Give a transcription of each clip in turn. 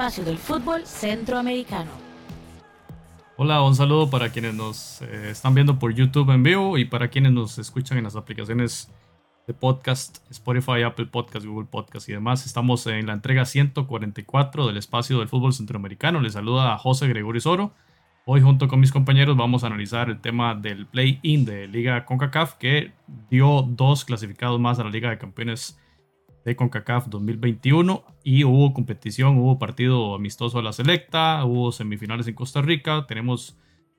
espacio del fútbol centroamericano. Hola, un saludo para quienes nos eh, están viendo por YouTube en vivo y para quienes nos escuchan en las aplicaciones de podcast, Spotify, Apple Podcast, Google Podcast y demás. Estamos en la entrega 144 del espacio del fútbol centroamericano. Les saluda a José Gregorio Soro. Hoy junto con mis compañeros vamos a analizar el tema del play-in de Liga CONCACAF que dio dos clasificados más a la Liga de Campeones de CONCACAF 2021 y hubo competición, hubo partido amistoso a la selecta, hubo semifinales en Costa Rica, tenemos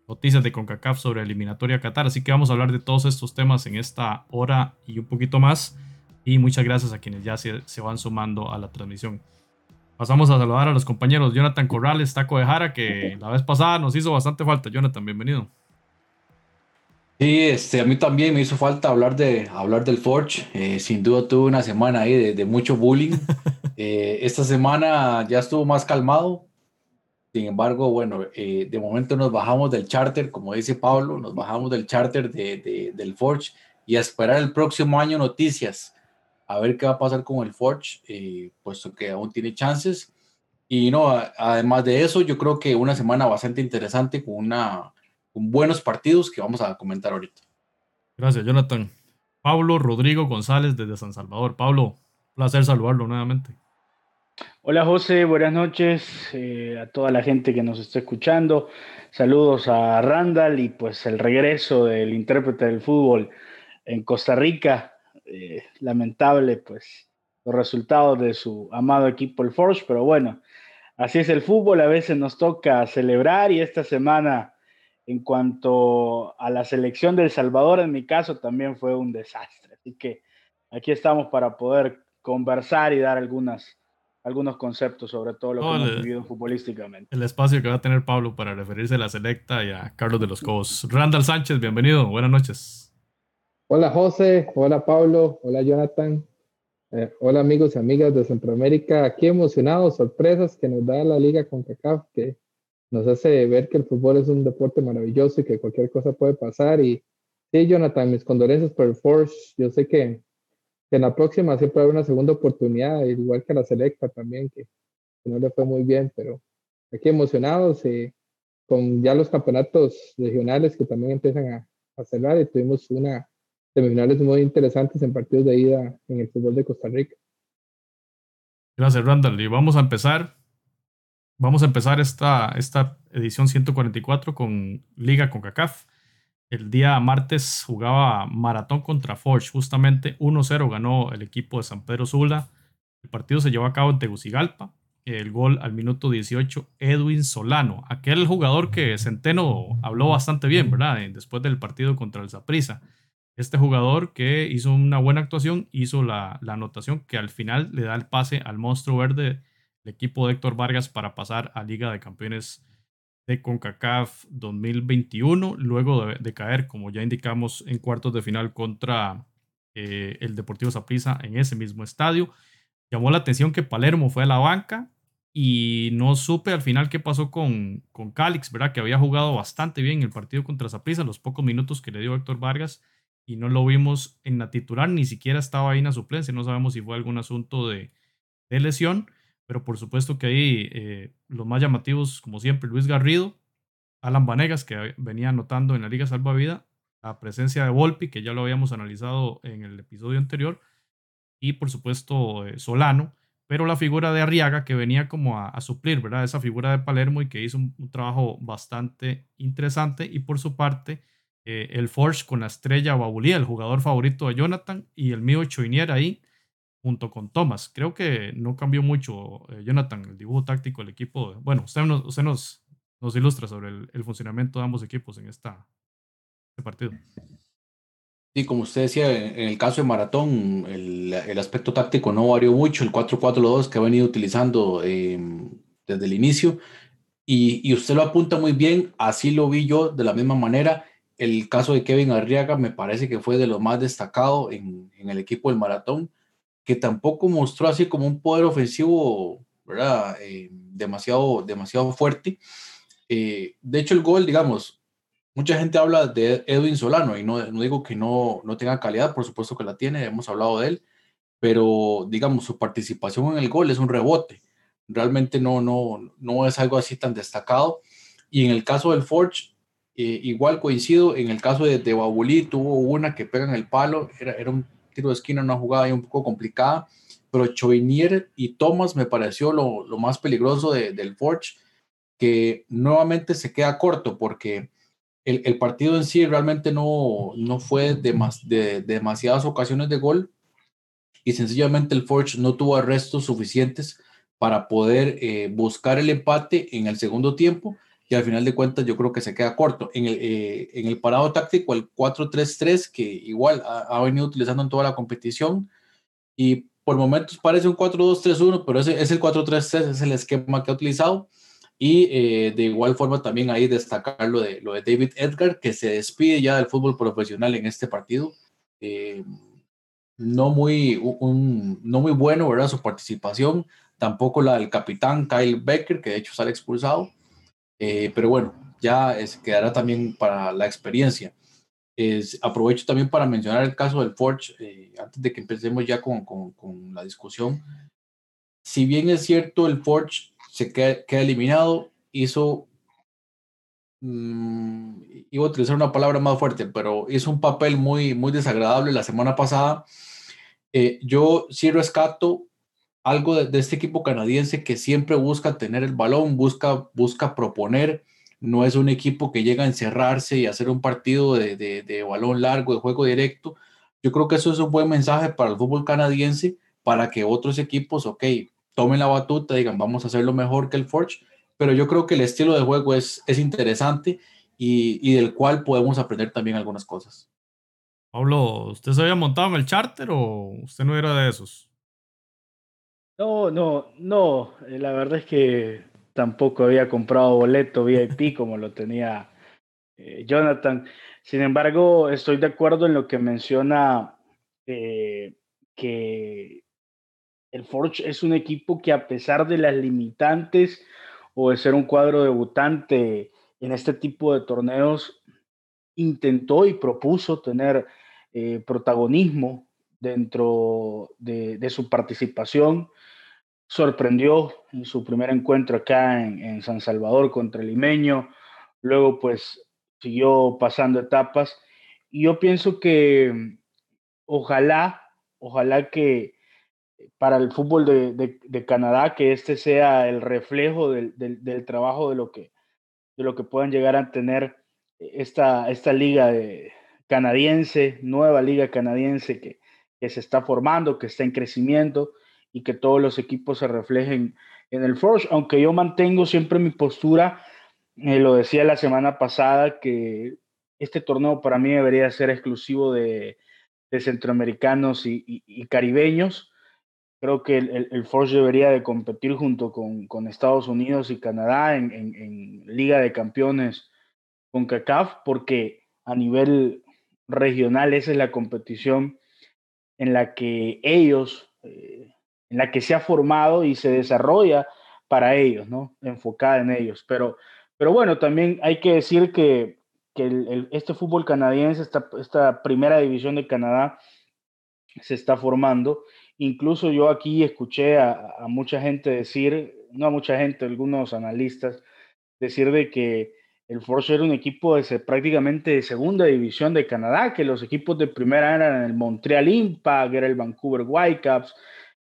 noticias de CONCACAF sobre eliminatoria Qatar, así que vamos a hablar de todos estos temas en esta hora y un poquito más y muchas gracias a quienes ya se, se van sumando a la transmisión. Pasamos a saludar a los compañeros Jonathan Corrales, Taco de Jara, que la vez pasada nos hizo bastante falta. Jonathan, bienvenido. Sí, este, a mí también me hizo falta hablar, de, hablar del Forge. Eh, sin duda tuve una semana ahí de, mucho bullying. Eh, esta semana ya estuvo más calmado. Sin embargo, bueno, eh, de momento nos bajamos del charter, como dice Pablo, nos bajamos del charter de, del Forge y a esperar el próximo año noticias. A ver qué va a pasar con el Forge, puesto que aún tiene chances. Y no, además de eso, yo creo que una semana bastante interesante con una con buenos partidos que vamos a comentar ahorita. Gracias, Jonathan. Pablo Rodrigo González desde San Salvador. Pablo, placer saludarlo nuevamente. Hola José, buenas noches eh, a toda la gente que nos está escuchando. Saludos a Randall y pues el regreso del intérprete del fútbol en Costa Rica. Eh, lamentable pues los resultados de su amado equipo el Forge, pero bueno, así es el fútbol, a veces nos toca celebrar y esta semana en cuanto a la selección del Salvador, en mi caso, también fue un desastre. Así que aquí estamos para poder conversar y dar algunas, algunos conceptos sobre todo lo que hemos vivido futbolísticamente. El espacio que va a tener Pablo para referirse a la selecta y a Carlos de los Cobos. Randall Sánchez, bienvenido, buenas noches. Hola José, hola Pablo, hola Jonathan, eh, hola amigos y amigas de Centroamérica, aquí emocionados, sorpresas que nos da la liga con CACAF, que nos hace ver que el fútbol es un deporte maravilloso y que cualquier cosa puede pasar. Y sí, Jonathan, mis condolencias por el Force. Yo sé que, en la próxima siempre habrá una segunda oportunidad, igual que la Selecta también, que, no le fue muy bien, pero aquí emocionados eh, con ya los campeonatos regionales que también empiezan a, a cerrar y tuvimos una semifinales muy interesantes en partidos de ida en el fútbol de Costa Rica. Gracias, Randall. Y vamos a empezar Vamos a empezar esta, esta edición 144 con Liga con CACAF. El día martes jugaba Maratón contra Forge. Justamente 1-0 ganó el equipo de San Pedro Sula. El partido se llevó a cabo en Tegucigalpa. El gol al minuto 18, Edwin Solano, aquel jugador que Centeno habló bastante bien, ¿verdad? Después del partido contra el Zaprisa. Este jugador que hizo una buena actuación, hizo la, la anotación que al final le da el pase al monstruo verde el equipo de Héctor Vargas para pasar a Liga de Campeones de CONCACAF 2021, luego de, caer, como ya indicamos, en cuartos de final contra eh, el Deportivo Saprissa en ese mismo estadio. Llamó la atención que Palermo fue a la banca y no supe al final qué pasó con, con Calix, ¿verdad? Que había jugado bastante bien el partido contra Saprissa, los pocos minutos que le dio Héctor Vargas y no lo vimos en la titular, ni siquiera estaba ahí en la suplencia, no sabemos si fue algún asunto de, de lesión pero por supuesto que ahí eh, los más llamativos, como siempre, Luis Garrido, Alan Vanegas, que venía anotando en la Liga Salvavida, la presencia de Volpi, que ya lo habíamos analizado en el episodio anterior, y por supuesto eh, Solano, pero la figura de Arriaga, que venía como a, suplir, ¿verdad? Esa figura de Palermo y que hizo un, trabajo bastante interesante, y por su parte, eh, el Forge con la estrella Babulía, el jugador favorito de Jonathan, y el mío Choinier ahí, junto con Thomas. Creo que no cambió mucho, eh, Jonathan, el dibujo táctico del equipo. Bueno, usted nos, usted nos, nos ilustra sobre el, funcionamiento de ambos equipos en esta, este partido. Sí, como usted decía, en el caso de Maratón, el, el aspecto táctico no varió mucho, el 4-4-2 que ha venido utilizando em, desde el inicio, y, y, usted lo apunta muy bien, así lo vi yo de la misma manera. El caso de Kevin Arriaga me parece que fue de lo más destacado en, en el equipo del Maratón que tampoco mostró así como un poder ofensivo, ¿verdad? Eh, demasiado, demasiado fuerte. Eh, de hecho, el gol, digamos, mucha gente habla de Edwin Solano y no, no digo que no, no tenga calidad, por supuesto que la tiene, hemos hablado de él, pero digamos, su participación en el gol es un rebote, realmente no, no, no es algo así tan destacado. Y en el caso del Forge, eh, igual coincido, en el caso de, de Babulí tuvo una que pega en el palo, era, era un tiro de esquina, una jugada ahí un poco complicada, pero Chovinier y Thomas me pareció lo, lo más peligroso de, del Forge, que nuevamente se queda corto porque el, el partido en sí realmente no, no fue de, más, de, de demasiadas ocasiones de gol y sencillamente el Forge no tuvo arrestos suficientes para poder eh, buscar el empate en el segundo tiempo y al final de cuentas yo creo que se queda corto. En el, eh, en el parado táctico, el 4-3-3, que igual ha, ha, venido utilizando en toda la competición y por momentos parece un 4-2-3-1, pero ese es el 4-3-3, es el esquema que ha utilizado. Y eh, de igual forma también ahí destacar lo de, lo de David Edgar, que se despide ya del fútbol profesional en este partido. Eh, no, muy, un, no muy bueno, ¿verdad? Su participación. Tampoco la del capitán Kyle Becker, que de hecho sale expulsado. Eh, pero bueno, ya es, quedará también para la experiencia. Es, aprovecho también para mencionar el caso del Forge, eh, antes de que empecemos ya con, con, con, la discusión. Si bien es cierto, el Forge se queda, queda eliminado, hizo, mmm, iba a utilizar una palabra más fuerte, pero hizo un papel muy, muy desagradable la semana pasada. Eh, yo sí rescato algo de, este equipo canadiense que siempre busca tener el balón, busca, busca proponer, no es un equipo que llega a encerrarse y hacer un partido de, de, de, balón largo, de juego directo. Yo creo que eso es un buen mensaje para el fútbol canadiense, para que otros equipos, ok, tomen la batuta, digan, vamos a hacerlo mejor que el Forge, pero yo creo que el estilo de juego es, es interesante y, y del cual podemos aprender también algunas cosas. Pablo, ¿usted se había montado en el charter o usted no era de esos? No, no, no. La verdad es que tampoco había comprado boleto VIP como lo tenía eh, Jonathan. Sin embargo, estoy de acuerdo en lo que menciona eh, que el Forge es un equipo que a pesar de las limitantes o de ser un cuadro debutante en este tipo de torneos, intentó y propuso tener eh, protagonismo dentro de, de su participación sorprendió en su primer encuentro acá en, en, San Salvador contra el limeño, luego pues siguió pasando etapas. Y yo pienso que ojalá, ojalá que para el fútbol de, de, Canadá, que este sea el reflejo del, del, trabajo de lo que, de lo que puedan llegar a tener esta, esta liga canadiense, nueva liga canadiense que, que se está formando, que está en crecimiento y que todos los equipos se reflejen en el Forge, aunque yo mantengo siempre mi postura, eh, lo decía la semana pasada, que este torneo para mí debería ser exclusivo de, centroamericanos y, caribeños. Creo que el, Forge debería de competir junto con, con Estados Unidos y Canadá en, Liga de Campeones con CACAF, porque a nivel regional esa es la competición en la que ellos eh, en la que se ha formado y se desarrolla para ellos, ¿no? Enfocada en ellos. Pero, pero bueno, también hay que decir que, este fútbol canadiense, esta, primera división de Canadá, se está formando. Incluso yo aquí escuché a, a, mucha gente decir, no a mucha gente, algunos analistas, decir de que el Force era un equipo de, prácticamente de segunda división de Canadá, que los equipos de primera eran el Montreal Impact, era el Vancouver Whitecaps,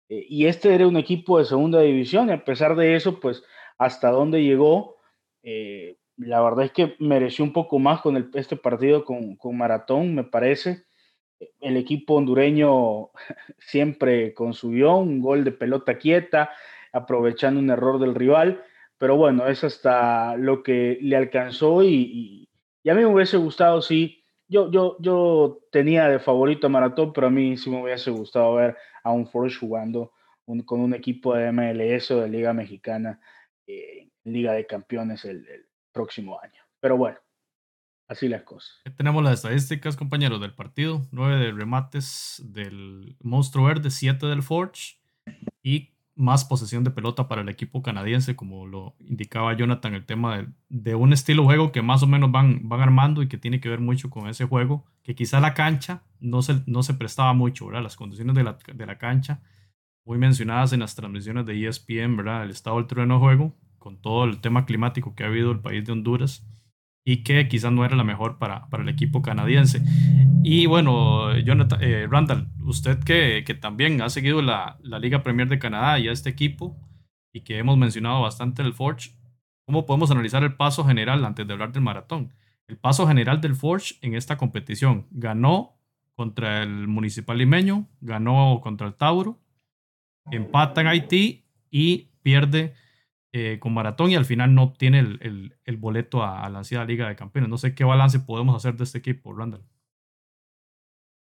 eh, y este era un equipo de segunda división, y a pesar de eso, pues hasta dónde llegó, eh, la verdad es que mereció un poco más con el, este partido con, con, Maratón, me parece. El equipo hondureño siempre con su guion, un gol de pelota quieta, aprovechando un error del rival, pero bueno, es hasta lo que le alcanzó y, y, y a mí me hubiese gustado, sí, yo, yo, yo tenía de favorito a Maratón, pero a mí sí me hubiese gustado ver a un Forge jugando con un equipo de MLS o de Liga Mexicana, eh, Liga de Campeones el, el, próximo año. Pero bueno, así las cosas. Tenemos las estadísticas, compañeros, del partido. Nueve de remates del Monstruo Verde, siete del Forge y más posesión de pelota para el equipo canadiense, como lo indicaba Jonathan, el tema de, un estilo de juego que más o menos van, van armando y que tiene que ver mucho con ese juego, que quizá la cancha no se, no se prestaba mucho, ¿verdad? Las condiciones de la, de la cancha muy mencionadas en las transmisiones de ESPN, ¿verdad? El estado del terreno de juego, con todo el tema climático que ha habido en el país de Honduras y que quizás no era la mejor para, para el equipo canadiense. Y bueno, Jonathan, eh, Randall, usted que, que, también ha seguido la, la, Liga Premier de Canadá y a este equipo y que hemos mencionado bastante el Forge, ¿cómo podemos analizar el paso general antes de hablar del maratón? El paso general del Forge en esta competición. Ganó contra el Municipal Limeño, ganó contra el Tauro, empata en Haití y pierde eh, con Maratón y al final no obtiene el, el, boleto a, la ansiada Liga de Campeones. No sé qué balance podemos hacer de este equipo, Randall.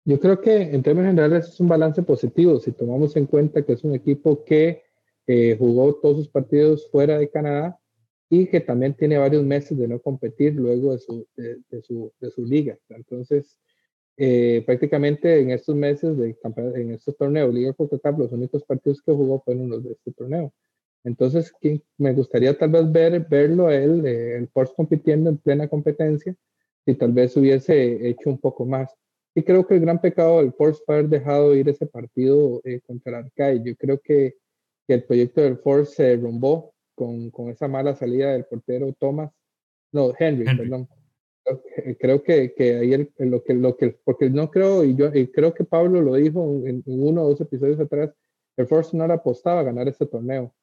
Yo creo que en términos generales es un balance positivo si tomamos en cuenta que es un equipo que eh, jugó todos sus partidos fuera de Canadá y que también tiene varios meses de no competir luego de su, de, su, de su liga. Entonces, eh, prácticamente en estos meses de en estos torneos, Liga Coca-Cola, los únicos partidos que jugó fueron los de este torneo. Entonces, me gustaría tal vez ver, verlo él, eh, el Force compitiendo en plena competencia, si tal vez hubiese hecho un poco más. Y creo que el gran pecado del Force fue haber dejado ir ese partido eh, contra el Arcade. Yo creo que, que, el proyecto del Force se rombó con, con, esa mala salida del portero Thomas, no, Henry, perdón. Creo que, que ahí el, lo que, lo que, porque no creo, y yo y creo que Pablo lo dijo en, en uno o dos episodios atrás, el Force no le apostaba a ganar este torneo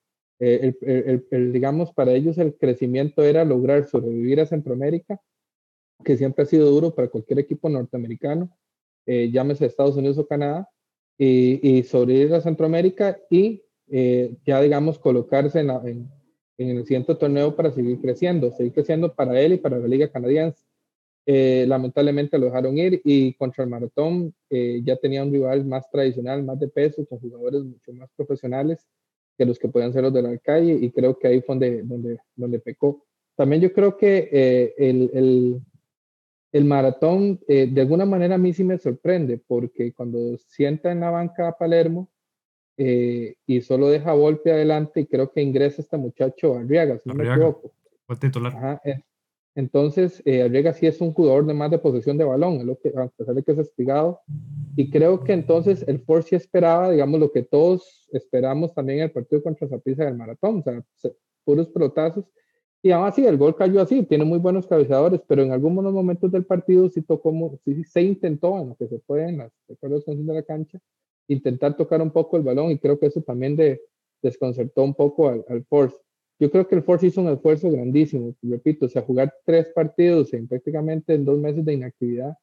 eh, el, el, digamos, para ellos el crecimiento era lograr sobrevivir a Centroamérica, que siempre ha sido duro para cualquier equipo norteamericano, eh, llámese Estados Unidos o Canadá, y, y sobrevivir a Centroamérica y eh, ya, digamos, colocarse en, en, en, el siguiente torneo para seguir creciendo, seguir creciendo para él y para la Liga Canadiense. lamentablemente lo dejaron ir y contra el maratón ya tenía un rival más tradicional, más de peso, con jugadores mucho más profesionales que los que podían ser los de la calle y creo que ahí fue donde, donde, donde pecó. También yo creo que eh, el, el, el, maratón eh, de alguna manera a mí sí me sorprende porque cuando sienta en la banca a Palermo eh, y solo deja golpe adelante y creo que ingresa este muchacho Arriaga, si no me equivoco. Fue titular. Ajá, entonces, eh, Arriaga sí es un jugador de más de posesión de balón, lo que, a pesar de que es espigado. Y creo que entonces el Force sí esperaba, digamos, lo que todos esperamos también en el partido contra Zaprisa del maratón, o sea, puros pelotazos. Y además sí, el gol cayó así, tiene muy buenos cabezadores, pero en algunos momentos del partido sí tocó, sí, se intentó, en lo que se puede, en las de la cancha, intentar tocar un poco el balón y creo que eso también de, desconcertó un poco al, al Force. Yo creo que el Force hizo un esfuerzo grandísimo, repito, o sea, jugar tres partidos en prácticamente en dos meses de inactividad,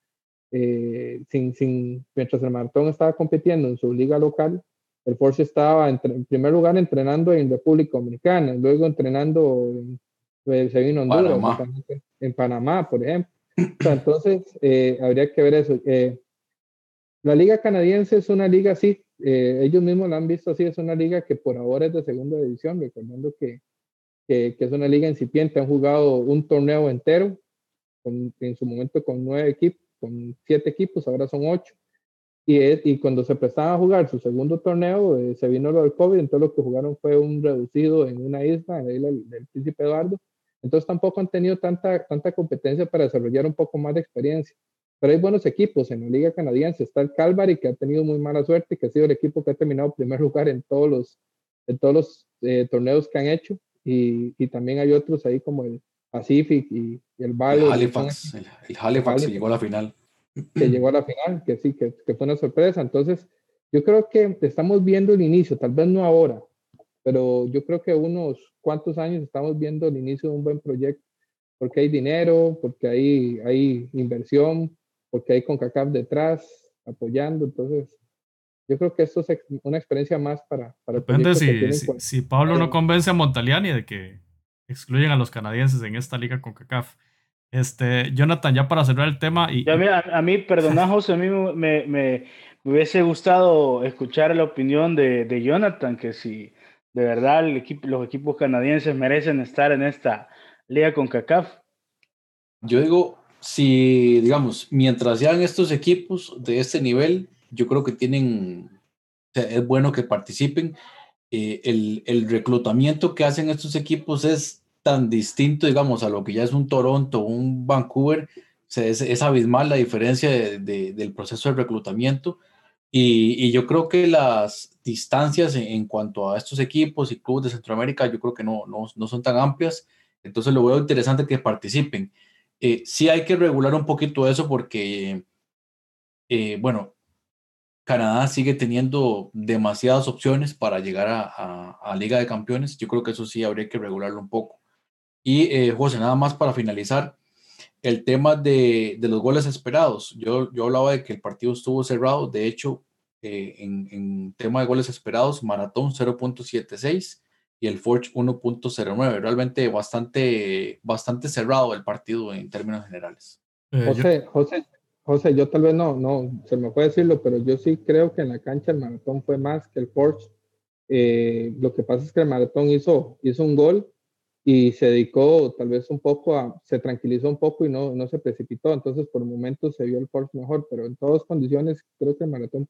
eh, sin, sin, mientras el maratón estaba compitiendo en su liga local, el Force estaba en, primer lugar entrenando en República Dominicana, luego entrenando en, pues, se vino Honduras, Panamá. en Panamá, por ejemplo. entonces, eh, habría que ver eso. Eh, la liga canadiense es una liga así, ellos mismos la han visto así, es una liga que por ahora es de segunda división, recordando que que, es una liga incipiente, han jugado un torneo entero, en su momento con nueve equipos, con siete equipos, ahora son ocho. Y, y cuando se prestaban a jugar su segundo torneo, eh, se vino lo del COVID, entonces lo que jugaron fue un reducido en una isla, en la isla del, Príncipe Eduardo. Entonces tampoco han tenido tanta, tanta competencia para desarrollar un poco más de experiencia. Pero hay buenos equipos en la liga canadiense. Está el Calvary, que ha tenido muy mala suerte, que ha sido el equipo que ha terminado primer lugar en todos los, en todos los eh, torneos que han hecho y, también hay otros ahí como el Pacific y, el Valor. El Halifax, el, Halifax, que llegó a la final. Que llegó a la final, que sí, que, que, fue una sorpresa. Entonces, yo creo que estamos viendo el inicio, tal vez no ahora, pero yo creo que unos cuantos años estamos viendo el inicio de un buen proyecto, porque hay dinero, porque hay, hay inversión, porque hay CONCACAF detrás apoyando, entonces yo creo que esto es una experiencia más para... para Depende si, si, Pablo no convence a Montaliani de que excluyen a los canadienses en esta liga con CACAF. Este, Jonathan, ya para cerrar el tema. Y, a, mí, perdona José, a mí me, me, hubiese gustado escuchar la opinión de, de Jonathan, que si de verdad los equipos canadienses merecen estar en esta liga con CACAF. Yo digo, si, digamos, mientras sean estos equipos de este nivel, yo creo que tienen, es bueno que participen. Eh, el, reclutamiento que hacen estos equipos es tan distinto, digamos, a lo que ya es un Toronto, un Vancouver, es, abismal la diferencia de, del proceso de reclutamiento. Y, yo creo que las distancias en, cuanto a estos equipos y clubes de Centroamérica, yo creo que no, no, no son tan amplias. Entonces lo veo interesante que participen. Eh, sí hay que regular un poquito eso porque, eh, bueno, Canadá sigue teniendo demasiadas opciones para llegar a, a, Liga de Campeones. Yo creo que eso sí habría que regularlo un poco. Y eh, José, nada más para finalizar, el tema de, de, los goles esperados. Yo, yo hablaba de que el partido estuvo cerrado. De hecho, eh, en, en, tema de goles esperados, Maratón 0.76 y el Forge 1.09. Realmente bastante, bastante cerrado el partido en términos generales. Eh, José, José, José, yo tal vez no, no, se me puede decirlo, pero yo sí creo que en la cancha el maratón fue más que el Porsche. Eh, lo que pasa es que el maratón hizo, hizo un gol y se dedicó tal vez un poco a, se tranquilizó un poco y no, no se precipitó. Entonces, por momentos se vio el Porsche mejor, pero en todas condiciones creo que el maratón,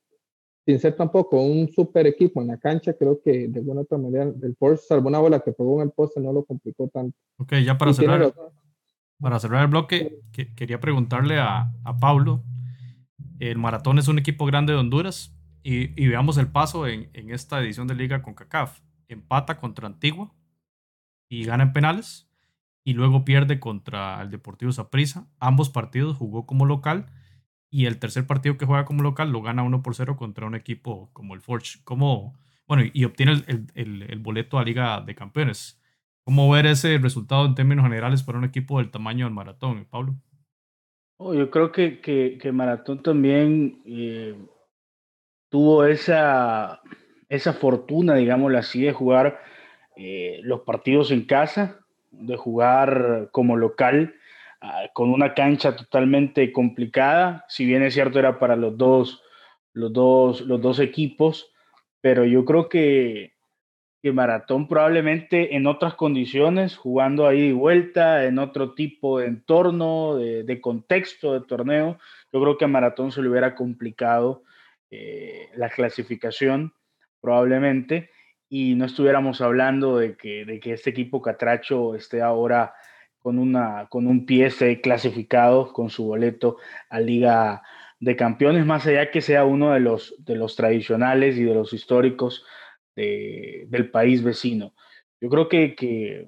sin ser tampoco un super equipo en la cancha, creo que de alguna otra manera el Porsche, salvo una bola que pegó en el poste, no lo complicó tanto. Ok, ya para cerrar para cerrar el bloque, quería preguntarle a, a, Pablo. El Maratón es un equipo grande de Honduras y, veamos el paso en, en, esta edición de Liga con CACAF. Empata contra Antigua y gana en penales y luego pierde contra el Deportivo Saprissa. Ambos partidos jugó como local y el tercer partido que juega como local lo gana 1 por 0 contra un equipo como el Forge. Como, bueno, y, obtiene el, el, el boleto a Liga de Campeones. ¿Cómo ver ese resultado en términos generales para un equipo del tamaño del maratón, Pablo? Oh, yo creo que, que, Maratón también eh, tuvo esa, esa fortuna, digámoslo así, de jugar eh, los partidos en casa, de jugar como local, ah, con una cancha totalmente complicada. Si bien es cierto, era para los dos, los dos, los dos equipos, pero yo creo que que Maratón probablemente en otras condiciones, jugando ahí de vuelta, en otro tipo de entorno, de, contexto de torneo, yo creo que a Maratón se le hubiera complicado eh, la clasificación probablemente y no estuviéramos hablando de que, de que este equipo Catracho esté ahora con, una, con un pie clasificado con su boleto a Liga de Campeones, más allá que sea uno de los, de los tradicionales y de los históricos del país vecino. Yo creo que,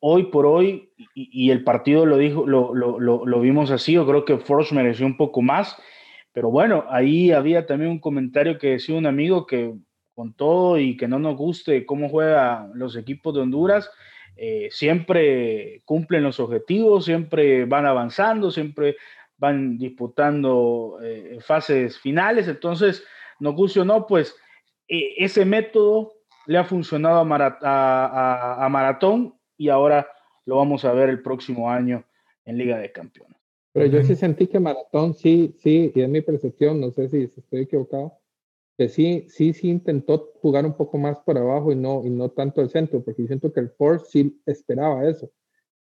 hoy por hoy, y, el partido lo, dijo, lo, lo, lo, vimos así, yo creo que Force mereció un poco más, pero bueno, ahí había también un comentario que decía un amigo que con todo y que no nos guste cómo juegan los equipos de Honduras, eh, siempre cumplen los objetivos, siempre van avanzando, siempre van disputando eh, fases finales, entonces, nos guste o no, pues e, ese método le ha funcionado a, Maratón y ahora lo vamos a ver el próximo año en Liga de Campeones. Pero yo sí sentí que Maratón sí, sí, y es mi percepción, no sé si estoy equivocado, que sí, sí, sí intentó jugar un poco más por abajo y no, y no tanto el centro, porque siento que el Force sí esperaba eso.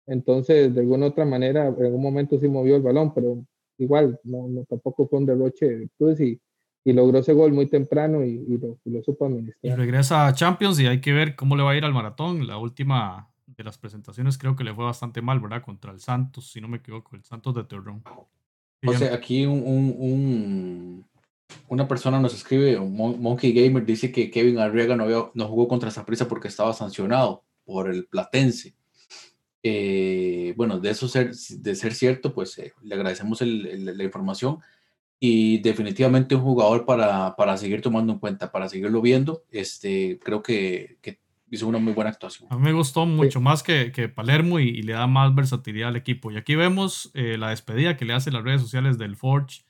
Entonces, de alguna otra manera, en algún momento sí movió el balón, pero igual, no, no tampoco fue un derroche de virtudes y y logró ese gol muy temprano y, lo, lo, supo administrar. Y regresa a Champions y hay que ver cómo le va a ir al maratón. La última de las presentaciones creo que le fue bastante mal, ¿verdad? Contra el Santos, si no me equivoco, el Santos de Torreón. O sea, aquí un, un, una persona nos escribe, Monkey Gamer, dice que Kevin Arriaga no, no jugó contra prisa porque estaba sancionado por el Platense. Eh, bueno, de eso ser, de ser cierto, pues eh, le agradecemos la información y definitivamente un jugador para, para, seguir tomando en cuenta, para seguirlo viendo. Este, creo que, que hizo una muy buena actuación. A mí me gustó mucho más que, que Palermo y, le da más versatilidad al equipo. Y aquí vemos eh, la despedida que le hace las redes sociales del Forge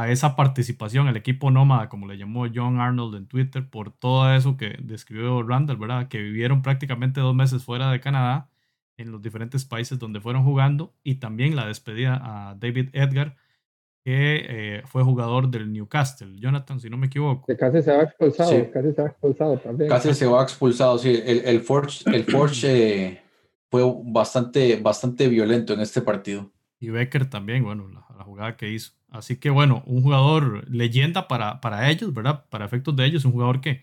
a esa participación, el equipo nómada, como le llamó John Arnold en Twitter, por todo eso que describió Randall, ¿verdad? Que vivieron prácticamente dos meses fuera de Canadá, en los diferentes países donde fueron jugando, y también la despedida a David Edgar, que eh, fue jugador del Newcastle, Jonathan, si no me equivoco. Que casi se va expulsado, casi se va expulsado también. Casi se va expulsado, sí. El, el Forge, el Forge eh, fue bastante, bastante violento en este partido. Y Becker también, bueno, la, jugada que hizo. Así que bueno, un jugador leyenda para, para ellos, ¿verdad? Para efectos de ellos, un jugador que,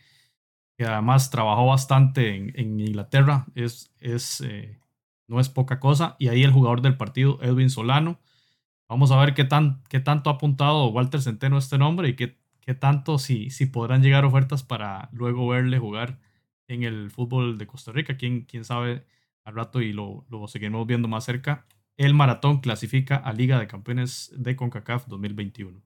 que además trabajó bastante en, en Inglaterra, es, es, eh, no es poca cosa. Y ahí el jugador del partido, Edwin Solano, Vamos a ver qué, tan, qué tanto ha apuntado Walter Centeno este nombre y qué, qué tanto si, si podrán llegar ofertas para luego verle jugar en el fútbol de Costa Rica. Quién, quién sabe al rato y lo, lo seguiremos viendo más cerca. El maratón clasifica a Liga de Campeones de CONCACAF 2021.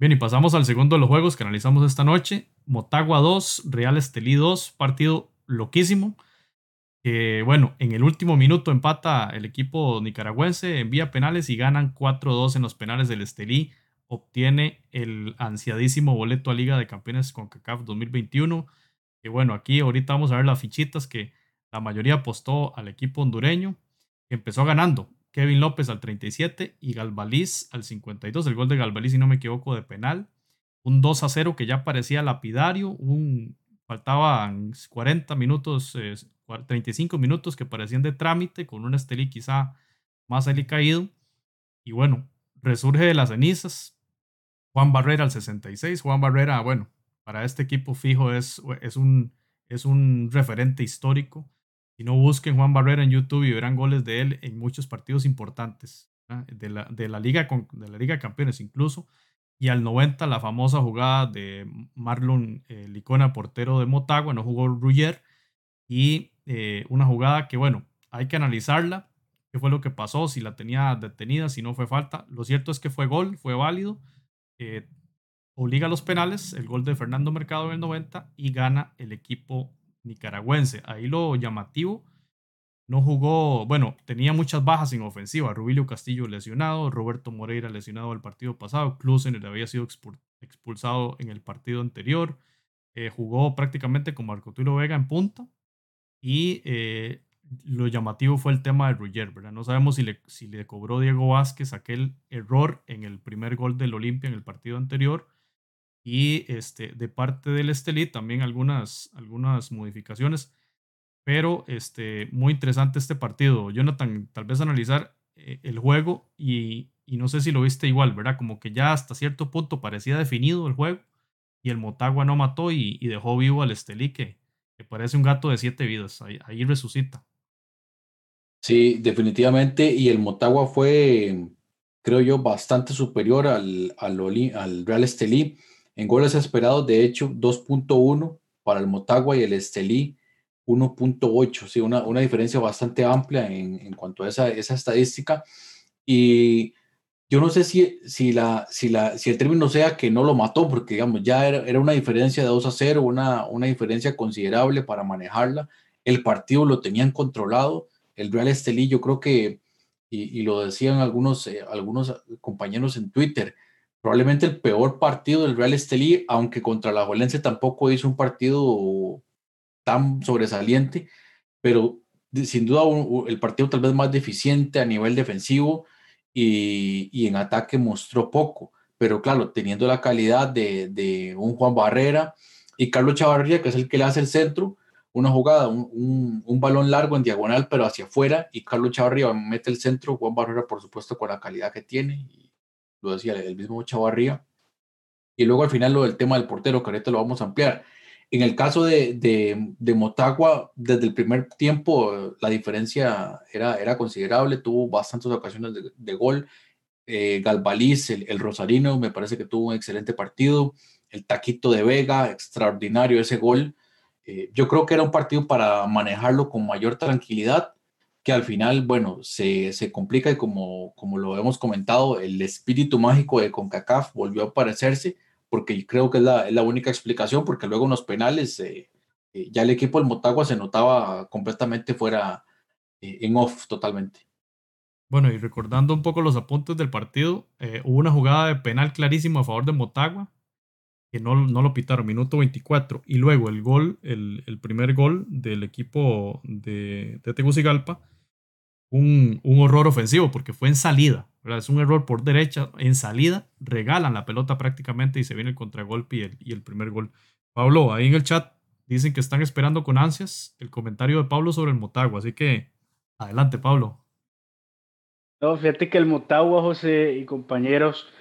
Bien, y pasamos al segundo de los juegos que analizamos esta noche. Motagua 2, Real Estelí 2, partido loquísimo. Que bueno, en el último minuto empata el equipo nicaragüense, envía penales y ganan 4-2 en los penales del Estelí. Obtiene el ansiadísimo boleto a Liga de Campeones con CACAF 2021. Que bueno, aquí ahorita vamos a ver las fichitas que la mayoría apostó al equipo hondureño, empezó ganando. Kevin López al 37 y Galvaliz al 52. El gol de Galvaliz, si no me equivoco, de penal. Un 2 a 0 que ya parecía lapidario. Un, faltaban 40 minutos, 35 minutos que parecían de trámite, con un Estelí quizá más caído. Y bueno, resurge de las cenizas. Juan Barrera al 66. Juan Barrera, bueno, para este equipo fijo es, es, un, es un referente histórico. Si no busquen Juan Barrera en YouTube y verán goles de él en muchos partidos importantes de la, Liga, de la Liga Campeones incluso. Y al 90 la famosa jugada de Marlon eh, Licona, portero de Motagua, no jugó Rugger. Y eh, una jugada que, bueno, hay que analizarla. ¿Qué fue lo que pasó? Si la tenía detenida, si no fue falta. Lo cierto es que fue gol, fue válido. Eh, obliga a los penales, el gol de Fernando Mercado en el 90 y gana el equipo nicaragüense. Ahí lo llamativo, no jugó, bueno, tenía muchas bajas en ofensiva. Rubilio Castillo lesionado, Roberto Moreira lesionado el partido pasado, Klusener había sido expulsado en el partido anterior. Eh, jugó prácticamente con Marco Tulio Vega en punta y eh, lo llamativo fue el tema de Rugger, ¿verdad? No sabemos si le, si le cobró Diego Vázquez aquel error en el primer gol del Olimpia en el partido anterior y este, de parte del Estelí también algunas, algunas modificaciones, pero este, muy interesante este partido. Jonathan, tal vez analizar eh, el juego y, y, no sé si lo viste igual, ¿verdad? Como que ya hasta cierto punto parecía definido el juego y el Motagua no mató y, y dejó vivo al Estelí que, que, parece un gato de siete vidas, ahí, ahí resucita. Sí, definitivamente, y el Motagua fue, creo yo, bastante superior al, al, al Real Estelí en goles esperados, de hecho, 2.1 para el Motagua y el Estelí 1.8, sí, una, una diferencia bastante amplia en, en cuanto a esa, esa, estadística. Y yo no sé si, si, la, si, la, si el término sea que no lo mató, porque digamos, ya era, era una diferencia de 2 a 0, una, una diferencia considerable para manejarla. El partido lo tenían controlado. El Real Estelí, yo creo que, y, y lo decían algunos, eh, algunos compañeros en Twitter, probablemente el peor partido del Real Estelí, aunque contra la Jolense tampoco hizo un partido tan sobresaliente, pero sin duda el partido tal vez más deficiente a nivel defensivo y, en ataque mostró poco, pero claro, teniendo la calidad de, un Juan Barrera y Carlos Chavarría, que es el que le hace el centro, una jugada, un, un, un, balón largo en diagonal, pero hacia afuera, y Carlos Chavarría mete el centro, Juan Barrera, por supuesto, con la calidad que tiene, lo decía el mismo Chavarría. Y luego al final lo del tema del portero, que ahorita lo vamos a ampliar. En el caso de, de, Motagua, desde el primer tiempo la diferencia era, era considerable, tuvo bastantes ocasiones de, gol. Eh, Galvaliz, el, el, Rosarino, me parece que tuvo un excelente partido. El Taquito de Vega, extraordinario ese gol. Eh, yo creo que era un partido para manejarlo con mayor tranquilidad que al final, bueno, se, se, complica y como, como lo hemos comentado, el espíritu mágico de CONCACAF volvió a aparecerse, porque creo que es la, es la única explicación, porque luego en los penales eh, eh, ya el equipo del Motagua se notaba completamente fuera, eh, en off totalmente. Bueno, y recordando un poco los apuntes del partido, hubo una jugada de penal clarísima a favor de Motagua, que no, no, lo pitaron, minuto 24. Y luego el gol, el, el primer gol del equipo de Tegucigalpa, un, un, horror ofensivo porque fue en salida. Es un error por derecha. En salida regalan la pelota prácticamente y se viene el contragolpe y el, y el primer gol. Pablo, ahí en el chat dicen que están esperando con ansias el comentario de Pablo sobre el Motagua. Así que adelante, Pablo. No, fíjate que el Motagua, José y compañeros,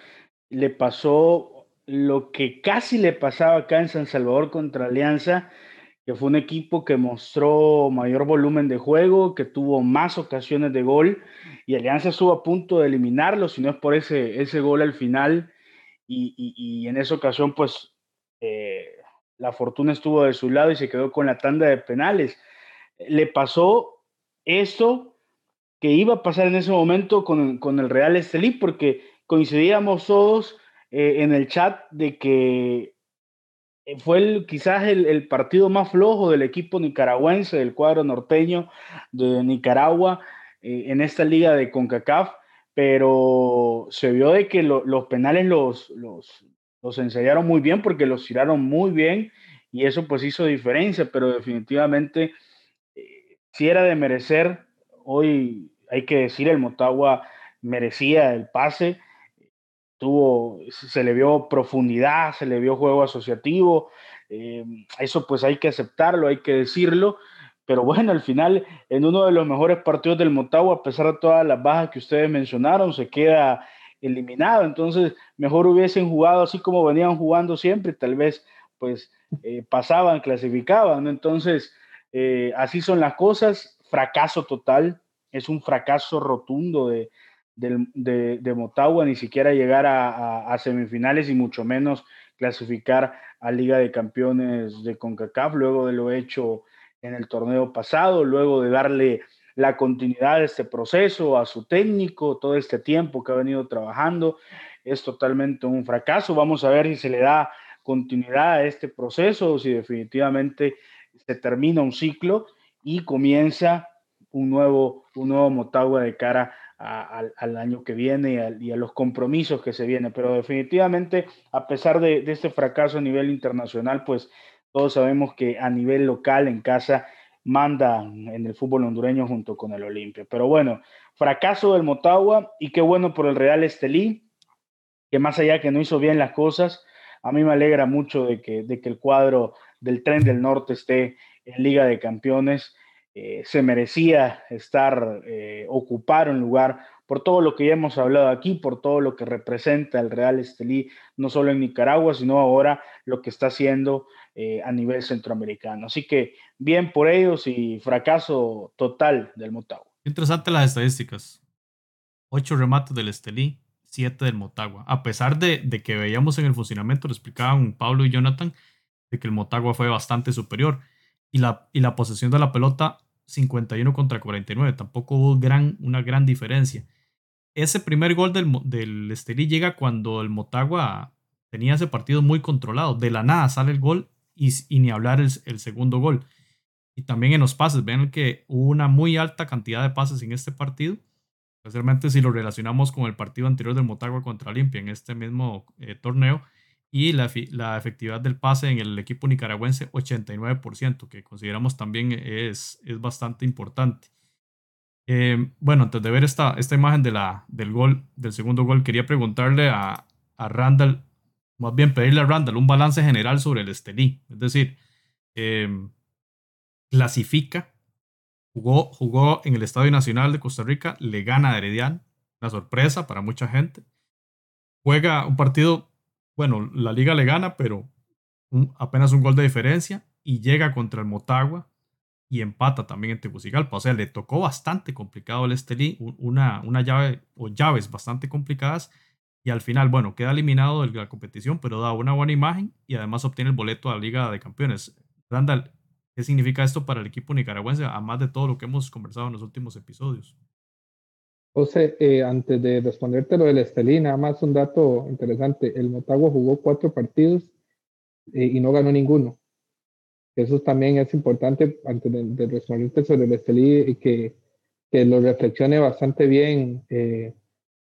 le pasó lo que casi le pasaba acá en San Salvador contra Alianza que fue un equipo que mostró mayor volumen de juego, que tuvo más ocasiones de gol y Alianza estuvo a punto de eliminarlo, si no es por ese, ese gol al final y, en esa ocasión pues eh, la fortuna estuvo de su lado y se quedó con la tanda de penales. Le pasó esto que iba a pasar en ese momento con, con el Real Estelí porque coincidíamos todos eh, en el chat de que fue el, quizás el, partido más flojo del equipo nicaragüense, del cuadro norteño de Nicaragua eh, en esta liga de CONCACAF, pero se vio de que los penales los, los, los ensayaron muy bien porque los tiraron muy bien y eso pues hizo diferencia, pero definitivamente si era de merecer, hoy hay que decir, el Motagua merecía el pase tuvo, se le vio profundidad, se le vio juego asociativo, eh, eso pues hay que aceptarlo, hay que decirlo, pero bueno, al final en uno de los mejores partidos del Motagua, a pesar de todas las bajas que ustedes mencionaron, se queda eliminado, entonces mejor hubiesen jugado así como venían jugando siempre, tal vez pues eh, pasaban, clasificaban, entonces eh, así son las cosas, fracaso total, es un fracaso rotundo de, de, Motagua ni siquiera llegar a, semifinales y mucho menos clasificar a Liga de Campeones de CONCACAF, luego de lo hecho en el torneo pasado, luego de darle la continuidad de este proceso a su técnico, todo este tiempo que ha venido trabajando, es totalmente un fracaso. Vamos a ver si se le da continuidad a este proceso o si definitivamente se termina un ciclo y comienza un nuevo, un nuevo Motagua de cara al año que viene y a, los compromisos que se vienen. Pero definitivamente, a pesar de, este fracaso a nivel internacional, pues todos sabemos que a nivel local, en casa, manda en el fútbol hondureño junto con el Olimpia. Pero bueno, fracaso del Motagua y qué bueno por el Real Estelí, que más allá que no hizo bien las cosas, a mí me alegra mucho de que, de que el cuadro del tren del norte esté en Liga de Campeones eh, se merecía estar, eh, ocupar un lugar por todo lo que ya hemos hablado aquí, por todo lo que representa el Real Estelí, no solo en Nicaragua, sino ahora lo que está haciendo eh, a nivel centroamericano. Así que bien por ellos y fracaso total del Motagua. Interesante las estadísticas. Ocho remates del Estelí, siete del Motagua. A pesar de, de que veíamos en el funcionamiento, lo explicaban Pablo y Jonathan, de que el Motagua fue bastante superior y la, y la posesión de la pelota 51 contra 49. Tampoco hubo gran, una gran diferencia. Ese primer gol del, del Estelí llega cuando el Motagua tenía ese partido muy controlado. De la nada sale el gol y, y ni hablar el, segundo gol. Y también en los pases, ven que hubo una muy alta cantidad de pases en este partido. Especialmente si lo relacionamos con el partido anterior del Motagua contra Olimpia en este mismo eh, torneo y la, la, efectividad del pase en el equipo nicaragüense 89%, que consideramos también es, es bastante importante. Eh, bueno, antes de ver esta, esta imagen de la, del gol, del segundo gol, quería preguntarle a, a Randall, más bien pedirle a Randall un balance general sobre el Estelí. Es decir, eh, clasifica, jugó, jugó en el Estadio Nacional de Costa Rica, le gana a Herediano, una sorpresa para mucha gente. Juega un partido bueno, la liga le gana, pero apenas un gol de diferencia y llega contra el Motagua y empata también en Tegucigalpa. O sea, le tocó bastante complicado el Estelí, una, una llave o llaves bastante complicadas y al final, bueno, queda eliminado de la competición, pero da una buena imagen y además obtiene el boleto a la Liga de Campeones. Randall, ¿qué significa esto para el equipo nicaragüense, además de todo lo que hemos conversado en los últimos episodios? José, eh, antes de responderte lo del Estelí, nada más un dato interesante. El Motagua jugó cuatro partidos eh, y no ganó ninguno. Eso también es importante antes de, responderte sobre el Estelí, que, que lo reflexione bastante bien eh,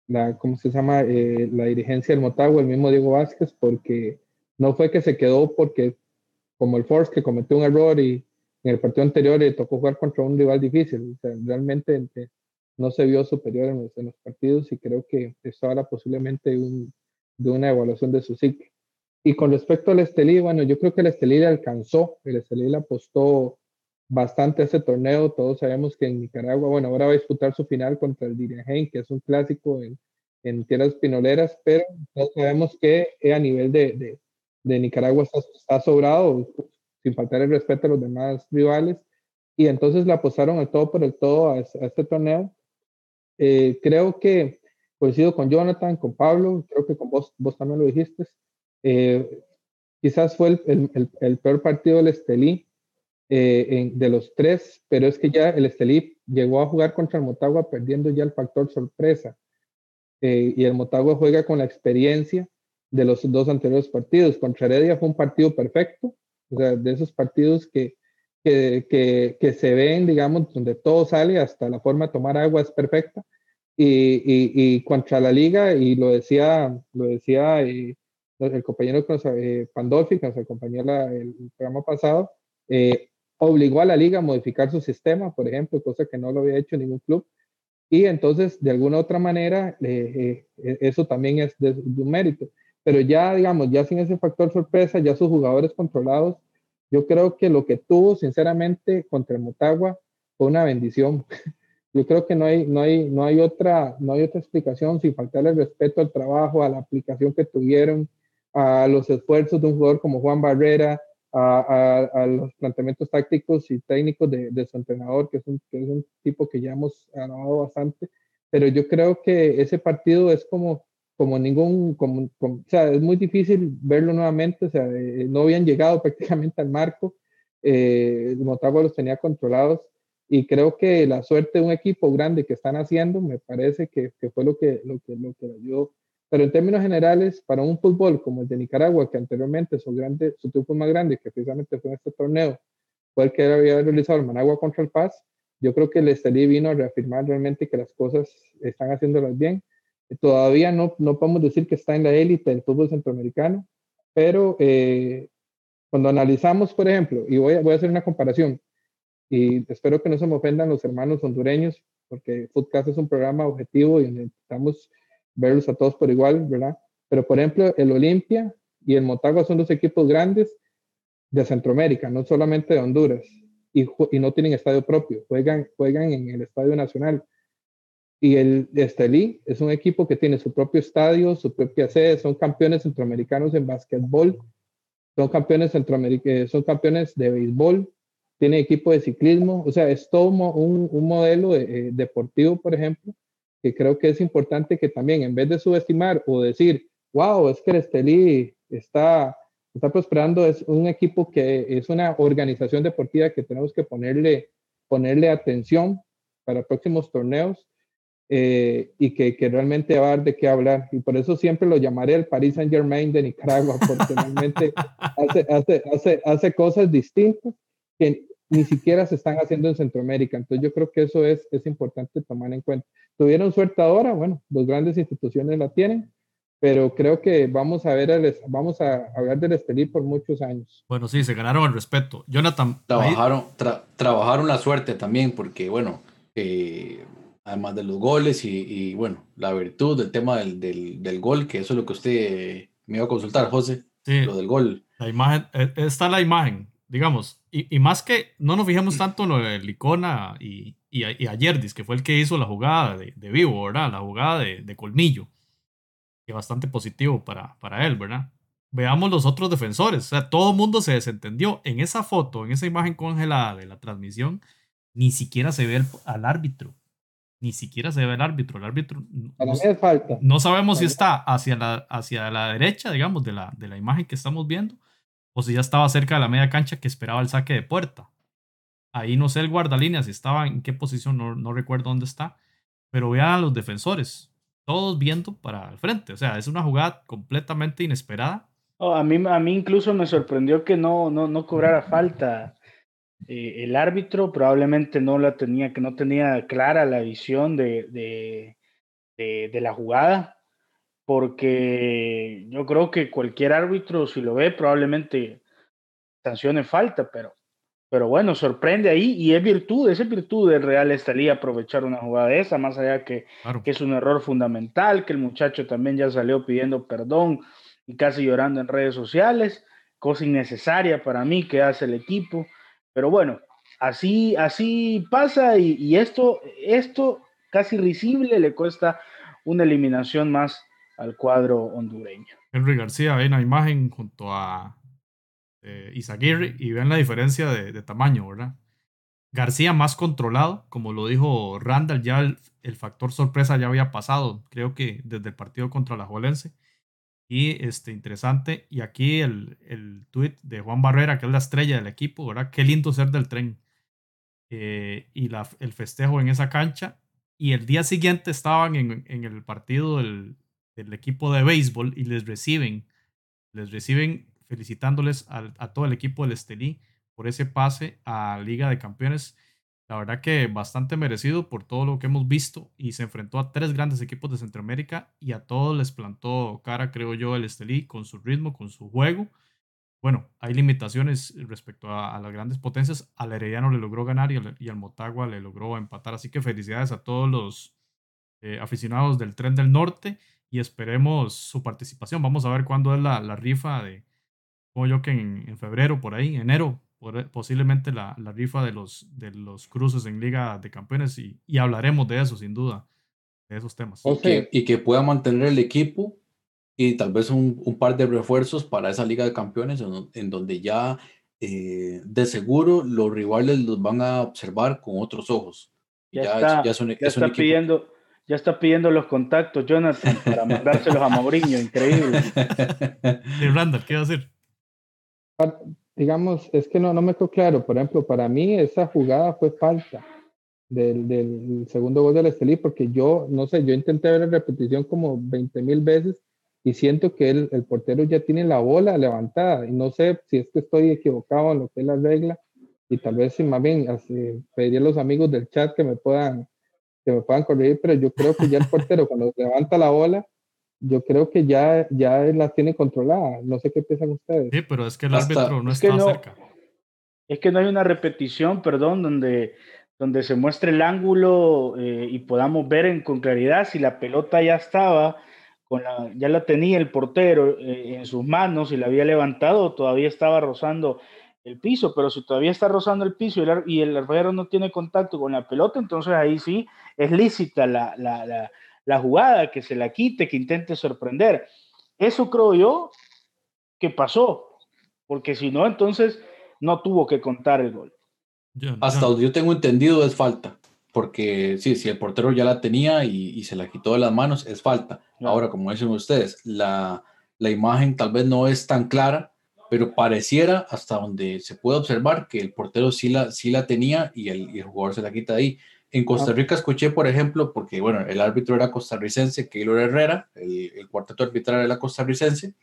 la, ¿cómo se llama? la dirigencia del Motagua, el mismo Diego Vázquez, porque no fue que se quedó porque, como el Force, que cometió un error y en el partido anterior le tocó jugar contra un rival difícil. realmente no se vio superior en los, partidos y creo que esto habla posiblemente de una evaluación de su ciclo. Y con respecto al Estelí, bueno, yo creo que el Estelí le alcanzó, el Estelí le apostó bastante a ese torneo, todos sabemos que en Nicaragua, bueno, ahora va a disputar su final contra el Dirigen, que es un clásico en, en tierras pinoleras, pero todos sabemos que a nivel de, Nicaragua está, está, sobrado, sin faltar el respeto a los demás rivales, y entonces le apostaron el todo por el todo a, este torneo. Eh, creo que coincido con Jonathan, con Pablo, creo que con vos, vos también lo dijiste. Eh, quizás fue el, peor partido del Estelí eh, de los tres, pero es que ya el Estelí llegó a jugar contra el Motagua perdiendo ya el factor sorpresa. y el Motagua juega con la experiencia de los dos anteriores partidos. Contra Heredia fue un partido perfecto, de esos partidos que, que, que, que se ven, digamos, donde todo sale, hasta la forma de tomar agua es perfecta. Y, y, contra la liga, y lo decía, lo decía eh, el compañero eh, Pandolfi, que nos acompañó el programa pasado, eh, obligó a la liga a modificar su sistema, por ejemplo, cosa que no lo había hecho ningún club. Y entonces, de alguna otra manera, eh, eso también es de, de, un mérito pero ya, digamos, ya sin ese factor sorpresa, ya sus jugadores controlados, yo creo que lo que tuvo, sinceramente, contra Motagua fue una bendición. Yo creo que no hay, no hay, no hay, otra, no hay otra explicación sin faltarle respeto al trabajo, a la aplicación que tuvieron, a los esfuerzos de un jugador como Juan Barrera, a, a, los planteamientos tácticos y técnicos de, de su entrenador, que es, un, que es un tipo que ya hemos alabado bastante. Pero yo creo que ese partido es como como ningún, como, o sea, es muy difícil verlo nuevamente, o sea, eh, no habían llegado prácticamente al marco, eh, Motagua los tenía controlados y creo que la suerte de un equipo grande que están haciendo me parece que, que fue lo que, lo, que, lo que ayudó. Pero en términos generales, para un fútbol como el de Nicaragua, que anteriormente su, grande, su triunfo más grande, que precisamente fue en este torneo, fue el que había realizado el Managua contra el Paz, yo creo que el Estelí vino a reafirmar realmente que las cosas están haciéndolas bien Todavía no, no podemos decir que está en la élite del fútbol centroamericano, pero eh, cuando analizamos, por ejemplo, y voy a, voy a hacer una comparación, y espero que no se me ofendan los hermanos hondureños, porque Footcast es un programa objetivo y necesitamos verlos a todos por igual, ¿verdad? Pero, por ejemplo, el Olimpia y el Motagua son dos equipos grandes de Centroamérica, no solamente de Honduras, y, y no tienen estadio propio, juegan, juegan en el Estadio Nacional. Y el Estelí es un equipo que tiene su propio estadio, su propia sede, son campeones centroamericanos en básquetbol, son campeones centroamericanos, son campeones de béisbol, tiene equipo de ciclismo, o sea, es todo un, un modelo eh, deportivo, por ejemplo, que creo que es importante que también en vez de subestimar o decir, wow, es que el Estelí está, está prosperando, es un equipo que es una organización deportiva que tenemos que ponerle, ponerle atención para próximos torneos eh, y que, que, realmente va a dar de qué hablar. Y por eso siempre lo llamaré el Paris Saint Germain de Nicaragua, porque realmente hace, hace, hace, hace cosas distintas que ni siquiera se están haciendo en Centroamérica. Entonces yo creo que eso es, es importante tomar en cuenta. Tuvieron suerte ahora, bueno, las grandes instituciones la tienen, pero creo que vamos a ver, el, vamos a hablar del Estelí por muchos años. Bueno, sí, se ganaron el respeto. Jonathan. Trabajaron, trabajaron la suerte también, porque bueno, eh, además de los goles y, bueno, la virtud del tema del, del, del, gol, que eso es lo que usted me iba a consultar, José, sí, lo del gol. La imagen, e, está la imagen, digamos, y, y, más que no nos fijamos tanto en lo de Licona y, y, y a Yerdis, que fue el que hizo la jugada de, de vivo, ¿verdad? La jugada de, de colmillo, que bastante positivo para, para él, ¿verdad? Veamos los otros defensores, o sea, todo el mundo se desentendió. En esa foto, en esa imagen congelada de la transmisión, ni siquiera se ve el, al árbitro ni siquiera se ve el árbitro. El árbitro no, falta. no sabemos si está hacia la, hacia la derecha, digamos, de la, de la imagen que estamos viendo, o si ya estaba cerca de la media cancha que esperaba el saque de puerta. Ahí no sé el guardalínea si estaba en qué posición, no, no recuerdo dónde está, pero vean a los defensores, todos viendo para el frente. O sea, es una jugada completamente inesperada. Oh, a, mí, a mí incluso me sorprendió que no, no, no cobrara falta eh, el árbitro probablemente no la tenía, que no tenía clara la visión de, de, de, la jugada, porque yo creo que cualquier árbitro, si lo ve, probablemente sancione falta, pero, pero bueno, sorprende ahí y es virtud, es virtud del Real Estelí aprovechar una jugada de esa, más allá que, que es un error fundamental, que el muchacho también ya salió pidiendo perdón y casi llorando en redes sociales, cosa innecesaria para mí que hace el equipo pero bueno, así, así pasa y, esto, esto casi risible le cuesta una eliminación más al cuadro hondureño. Henry García, ve la imagen junto a este, Izaguirre y vean la diferencia de, de, tamaño, ¿verdad? García más controlado, como lo dijo Randall, ya el, el, factor sorpresa ya había pasado, creo que desde el partido contra la Jolense. Y este, interesante, y aquí el, el tweet de Juan Barrera, que es la estrella del equipo, ¿verdad? Qué lindo ser del tren. Eh, y el festejo en esa cancha. Y el día siguiente estaban en, en el partido del, del, equipo de béisbol y les reciben, les reciben felicitándoles a todo el equipo del Estelí por ese pase a Liga de Campeones. La verdad que bastante merecido por todo lo que hemos visto y se enfrentó a tres grandes equipos de Centroamérica y a todos les plantó cara, creo yo, el Estelí con su ritmo, con su juego. Bueno, hay limitaciones respecto a, las grandes potencias. Al Herediano le logró ganar y al, y al, Motagua le logró empatar. Así que felicidades a todos los eh, aficionados del Tren del Norte y esperemos su participación. Vamos a ver cuándo es la, la rifa de, como yo que en, en febrero, por ahí, enero, posiblemente la, la, rifa de los, de los cruces en Liga de Campeones y, y hablaremos de eso, sin duda, de esos temas. Y, que, y que pueda mantener el equipo y tal vez un, un, par de refuerzos para esa Liga de Campeones en, en donde ya eh, de seguro los rivales los van a observar con otros ojos. Ya, ya, está, ya, son, ya está pidiendo, ya está pidiendo los contactos, Jonathan, para mandárselos a Mauriño, increíble. Y Randall, ¿qué va a hacer? Digamos, es que no, no me quedó claro. Por ejemplo, para mí esa jugada fue falta del, del segundo gol del Estelí, porque yo, no sé, yo intenté ver la repetición como 20 mil veces y siento que el, el, portero ya tiene la bola levantada y no sé si es que estoy equivocado en lo que es la regla y tal vez si más bien así, pediría a los amigos del chat que me puedan que me puedan corregir, pero yo creo que ya el portero cuando levanta la bola yo creo que ya, ya la tiene controlada. No sé qué piensan ustedes. Sí, pero es que el Hasta, árbitro no está no, cerca. Es que no hay una repetición, perdón, donde, donde se muestre el ángulo eh, y podamos ver en, con claridad si la pelota ya estaba, con la, ya la tenía el portero eh, en sus manos y la había levantado, todavía estaba rozando el piso, pero si todavía está rozando el piso y el, y el arquero no tiene contacto con la pelota, entonces ahí sí es lícita la, la, la la jugada, que se la quite, que intente sorprender. Eso creo yo que pasó, porque si no, entonces no tuvo que contar el gol. Hasta donde yo tengo entendido es falta, porque sí, si el portero ya la tenía y, y se la quitó de las manos, es falta. Ahora, como dicen ustedes, la, la imagen tal vez no es tan clara, pero pareciera hasta donde se puede observar que el portero sí la, sí la tenía y el, y el jugador se la quita ahí. En Costa Rica escuché, por ejemplo, porque bueno, el árbitro era costarricense, Keylor Herrera, el, el cuarteto arbitral era costarricense.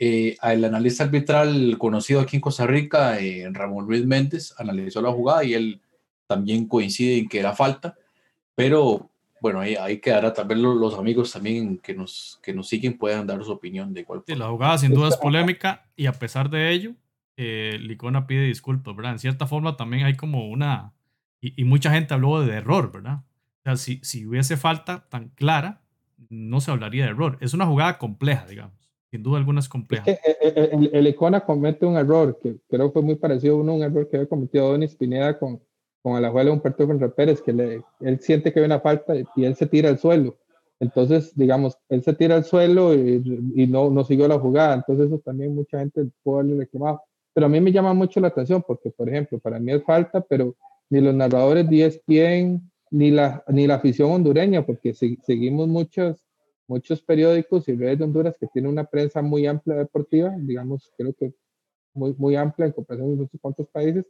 Eh, el analista arbitral conocido aquí en Costa Rica, eh, Ramón Luis Méndez, analizó la jugada y él también coincide en que era falta, pero bueno, ahí, ahí quedará, tal vez los, los, amigos también que nos, que nos siguen puedan dar su opinión de cuál. Sí, la jugada sin duda es polémica y a pesar de ello, eh, Licona pide disculpas, ¿verdad? En cierta forma también hay como una y, y, mucha gente habló de error, ¿verdad? O sea, si, si hubiese falta tan clara, no se hablaría de error. Es una jugada compleja, digamos. Sin duda alguna es compleja. Es que el, el, el, Icona comete un error que creo fue muy parecido a uno, un error que había cometido Denis Pineda con, con el abuelo Humberto Contra Pérez, que le, él siente que hay una falta y él se tira al suelo. Entonces, digamos, él se tira al suelo y, y no, no siguió la jugada. Entonces, eso también mucha gente puede haberle reclamado. Pero a mí me llama mucho la atención porque, por ejemplo, para mí es falta, pero ni los narradores de ESPN, ni la, ni la afición hondureña, porque si, seguimos muchos, muchos periódicos y redes de Honduras que tienen una prensa muy amplia deportiva, digamos, creo que muy, muy amplia en comparación con muchos cuantos países,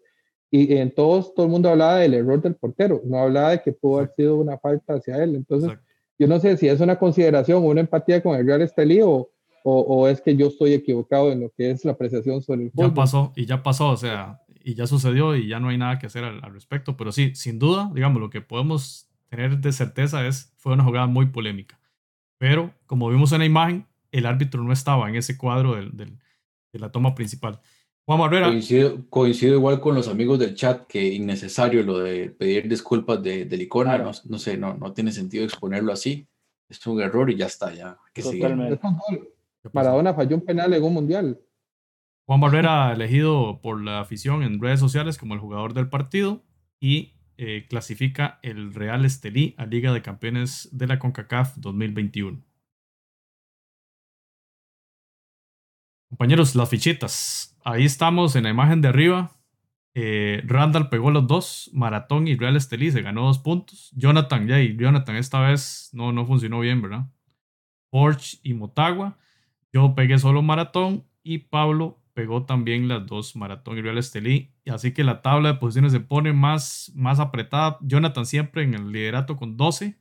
y en todos, todo el mundo hablaba del error del portero, no hablaba de que pudo haber sido una falta hacia él. Entonces, Exacto. yo no sé si es una consideración o una empatía con el Real Estelí o, o, o, es que yo estoy equivocado en lo que es la apreciación sobre el fútbol. Ya pasó, y ya pasó, o sea, y ya sucedió y ya no hay nada que hacer al, al, respecto. Pero sí, sin duda, digamos, lo que podemos tener de certeza es fue una jugada muy polémica. Pero como vimos en la imagen, el árbitro no estaba en ese cuadro del, del, de la toma principal. Juan Barrera. Coincido, coincido, igual con los amigos del chat que innecesario lo de pedir disculpas de, de Licona. Claro. No, no, sé, no, no tiene sentido exponerlo así. Es un error y ya está, ya. Que Totalmente. Maradona falló un penal en un mundial. Juan Barrera elegido por la afición en redes sociales como el jugador del partido y eh, clasifica el Real Estelí a Liga de Campeones de la CONCACAF 2021. Compañeros, las fichitas. Ahí estamos en la imagen de arriba. Eh, Randall pegó los dos, Maratón y Real Estelí se ganó dos puntos. Jonathan, ya, Jonathan esta vez no, no funcionó bien, ¿verdad? Porsche y Motagua. Yo pegué solo Maratón y Pablo pegó también las dos Maratón y Real Estelí. Así que la tabla de posiciones se pone más, más apretada. Jonathan siempre en el liderato con 12,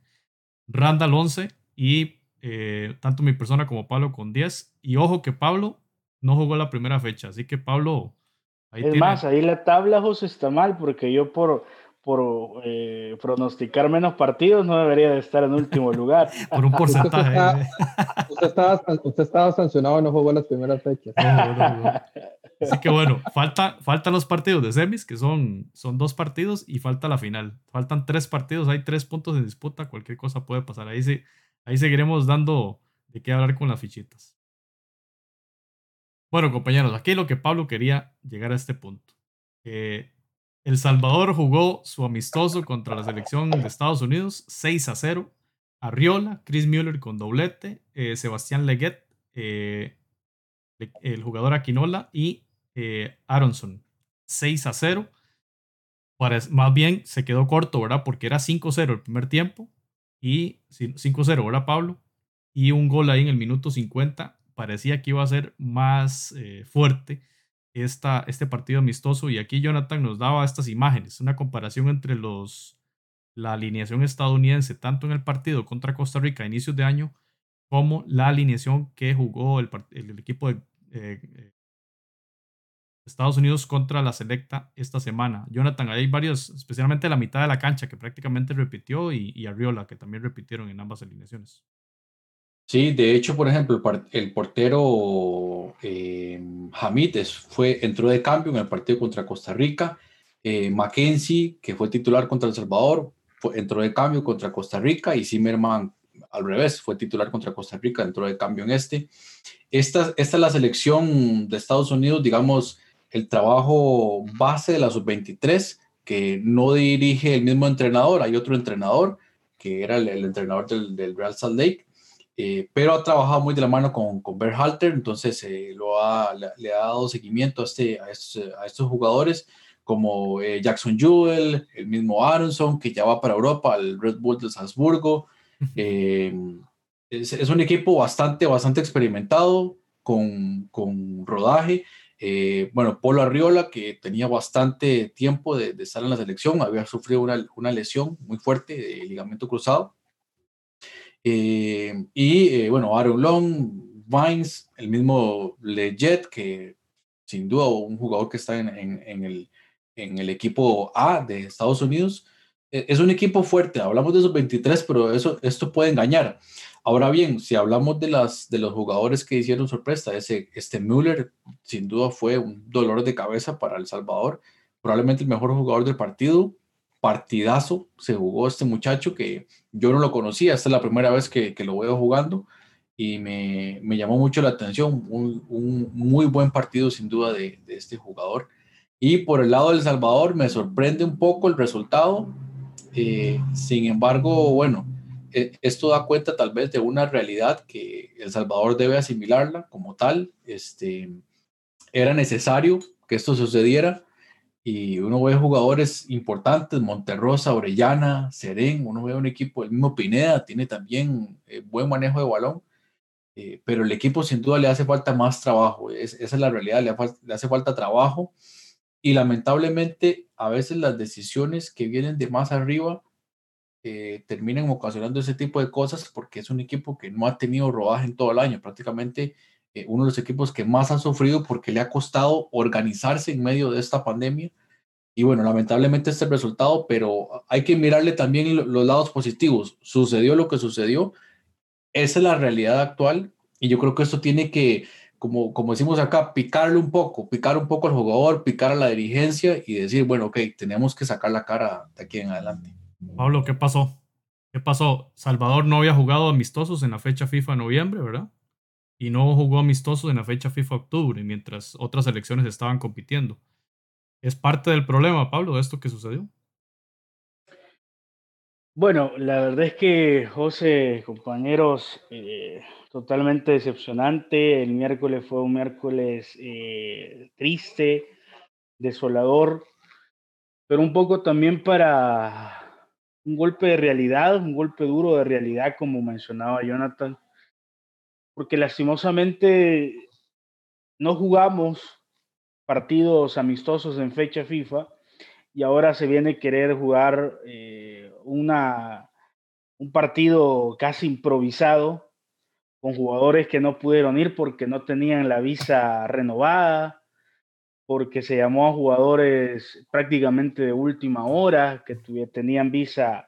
Randall 11 y eh, tanto mi persona como Pablo con 10. Y ojo que Pablo no jugó la primera fecha, así que Pablo... Ahí es más, ahí la tabla, José, está mal porque yo por, por eh, pronosticar menos partidos no debería de estar en último lugar. por un porcentaje. usted, estaba, usted, estaba, sancionado y no jugó las primeras fechas. Así que bueno, falta, faltan los partidos de semis, que son, son dos partidos, y falta la final. Faltan tres partidos, hay tres puntos en disputa, cualquier cosa puede pasar. Ahí, sí, ahí seguiremos dando de qué hablar con las fichitas. Bueno, compañeros, aquí lo que Pablo quería llegar a este punto. Eh, el Salvador jugó su amistoso contra la selección de Estados Unidos 6 a 0. Arriola, Chris Mueller con doblete, eh, Sebastián Leguet, eh, el jugador Aquinola y eh, Aronson 6 a 0. más bien se quedó corto, ¿verdad? Porque era 5-0 el primer tiempo y 5-0, ¿verdad, Pablo? Y un gol ahí en el minuto 50. Parecía que iba a ser más fuerte esta, este partido amistoso. Y aquí Jonathan nos daba estas imágenes, una comparación entre los, la alineación estadounidense, tanto en el partido contra Costa Rica a inicios de año, como la alineación que jugó el, equipo de eh, eh, Estados Unidos contra la Selecta esta semana. Jonathan, hay varios, especialmente la mitad de la cancha que prácticamente repitió y, y Arriola que también repitieron en ambas alineaciones. Sí, de hecho, por ejemplo, el, portero eh, fue, entró de cambio en el partido contra Costa Rica. Eh, Mackenzie, que fue titular contra El Salvador, entró de cambio contra Costa Rica y Zimmerman al revés, fue titular contra Costa Rica, entró de cambio en este. Esta, esta es la selección de Estados Unidos, digamos, el trabajo base de la sub-23, que no dirige el mismo entrenador, hay otro entrenador, que era el, entrenador del, del Real Salt Lake, eh, pero ha trabajado muy de la mano con, con Halter, entonces eh, lo ha, le, ha dado seguimiento a, este, a, estos, a estos jugadores como eh, Jackson Jewell, el mismo Aronson, que ya va para Europa, al Red Bull de Salzburgo. Es, es, un equipo bastante, bastante experimentado, con, con rodaje. bueno, Polo Arriola, que tenía bastante tiempo de, de, estar en la selección, había sufrido una, una lesión muy fuerte de ligamento cruzado eh, y eh, bueno, Aaron Long, Vines, el mismo Leggett, que sin duda un jugador que está en, el, equipo A de Estados Unidos. E, es un equipo fuerte, hablamos de esos 23, pero eso, esto puede engañar. Ahora bien, si hablamos de, las, de los jugadores que hicieron sorpresa, ese, este Müller sin duda fue un dolor de cabeza para El Salvador, probablemente el mejor jugador del partido, partidazo se jugó este muchacho que yo no lo conocía, esta es la primera vez que, lo veo jugando y me, llamó mucho la atención, un, muy buen partido sin duda de, este jugador. Y por el lado del Salvador me sorprende un poco el resultado, eh, sin embargo, bueno, eh, esto da cuenta tal vez de una realidad que El Salvador debe asimilarla como tal, este, era necesario que esto sucediera y uno ve jugadores importantes, Monterrosa, Orellana, Serén, uno ve un equipo, el mismo Pineda tiene también eh, buen manejo de balón, eh, pero el equipo sin duda le hace falta más trabajo, esa es la realidad, le, hace falta trabajo y lamentablemente a veces las decisiones que vienen de más arriba eh, terminan ocasionando ese tipo de cosas porque es un equipo que no ha tenido rodaje en todo el año, prácticamente uno de los equipos que más ha sufrido porque le ha costado organizarse en medio de esta pandemia. Y bueno, lamentablemente este resultado, pero hay que mirarle también los lados positivos. Sucedió lo que sucedió. Esa es la realidad actual y yo creo que esto tiene que, como, como decimos acá, picarle un poco, picar un poco al jugador, picar a la dirigencia y decir, bueno, ok, tenemos que sacar la cara de aquí en adelante. Pablo, ¿qué pasó? ¿Qué pasó? Salvador no había jugado amistosos en la fecha FIFA de noviembre, ¿verdad? Y no jugó amistosos en la fecha FIFA octubre, mientras otras selecciones estaban compitiendo. ¿Es parte del problema, Pablo, de esto que sucedió? Bueno, la verdad es que, José, compañeros, eh, totalmente decepcionante. El miércoles fue un miércoles eh, triste, desolador, pero un poco también para un golpe de realidad, un golpe duro de realidad, como mencionaba Jonathan, porque lastimosamente no jugamos partidos amistosos en fecha FIFA y ahora se viene querer jugar eh, una, un partido casi improvisado con jugadores que no pudieron ir porque no tenían la visa renovada, porque se llamó a jugadores prácticamente de última hora, que tenían visa,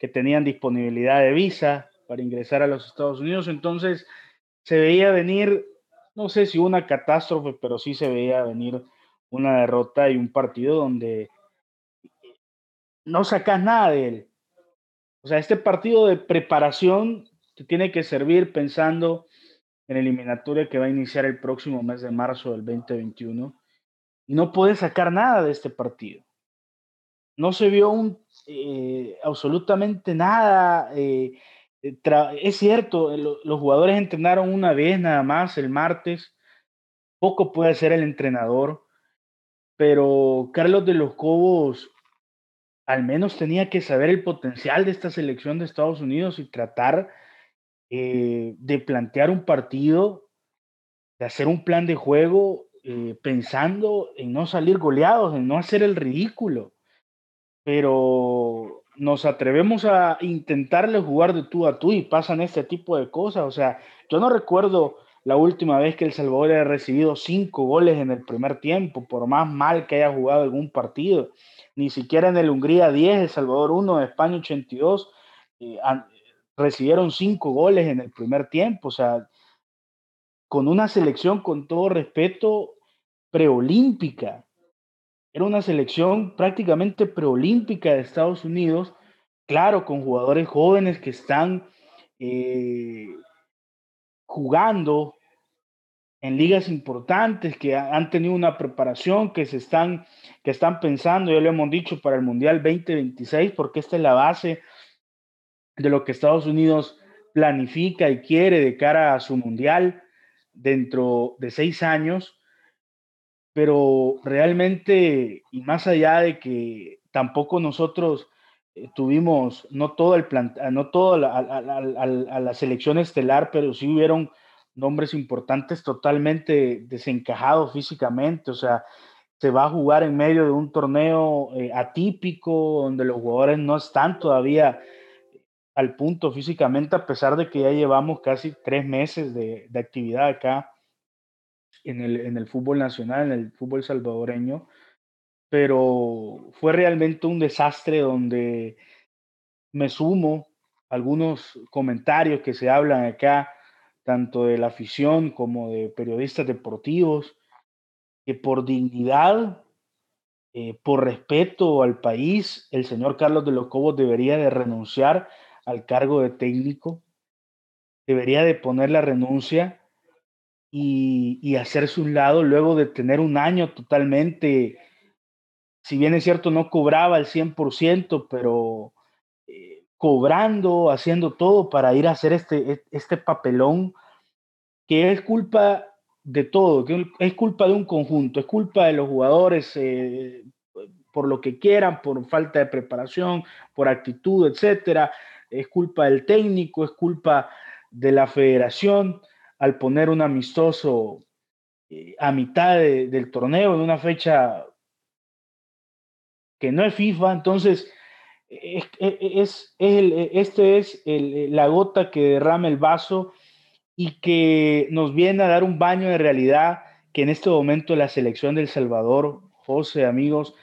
que tenían disponibilidad de visa para ingresar a los Estados Unidos. Entonces se veía venir, no sé si una catástrofe, pero sí se veía venir una derrota y un partido donde no sacas nada de él. O sea, este partido de preparación te tiene que servir pensando en eliminatoria que va a iniciar el próximo mes de marzo del 2021 y no puedes sacar nada de este partido. No se vio un, eh, absolutamente nada. Eh, es cierto, los jugadores entrenaron una vez nada más el martes. Poco puede ser el entrenador, pero Carlos de los Cobos al menos tenía que saber el potencial de esta selección de Estados Unidos y tratar eh, de plantear un partido, de hacer un plan de juego eh, pensando en no salir goleados, en no hacer el ridículo. Pero nos atrevemos a intentarle jugar de tú a tú y pasan este tipo de cosas. O sea, yo no recuerdo la última vez que El Salvador haya recibido cinco goles en el primer tiempo, por más mal que haya jugado algún partido. Ni siquiera en el Hungría 10, El Salvador 1, España 82 recibieron cinco goles en el primer tiempo, o sea, con una selección, con todo respeto, preolímpica. Era una selección prácticamente preolímpica de Estados Unidos, claro, con jugadores jóvenes que están eh, jugando en ligas importantes, que han tenido una preparación, que se están, que están pensando, ya lo hemos dicho, para el Mundial 2026, porque esta es la base de lo que Estados Unidos planifica y quiere de cara a su mundial dentro de seis años, pero realmente, y más allá de que tampoco nosotros eh, tuvimos, no todo el plan, no todo a, la selección estelar, pero sí hubieron nombres importantes totalmente desencajados físicamente, o sea, se va a jugar en medio de un torneo eh, atípico, donde los jugadores no están todavía al punto físicamente, a pesar de que ya llevamos casi tres meses de, actividad acá en el, en el, fútbol nacional, en el fútbol salvadoreño, pero fue realmente un desastre donde me sumo a algunos comentarios que se hablan acá, tanto de la afición como de periodistas deportivos, que por dignidad, eh, por respeto al país, el señor Carlos de los Cobos debería de renunciar al cargo de técnico, debería de poner la renuncia y, hacerse un lado luego de tener un año totalmente, si bien es cierto, no cobraba el 100%, pero eh, cobrando, haciendo todo para ir a hacer este, e, este papelón que es culpa de todo, que es culpa de un conjunto, es culpa de los jugadores eh, por lo que quieran, por falta de preparación, por actitud, etcétera, es culpa del técnico, es culpa de la federación al poner un amistoso eh, a mitad del torneo en una fecha que no es FIFA, entonces es, es, este es la gota que derrama el vaso y que nos viene a dar un baño de realidad que en este momento la selección del Salvador, José, amigos,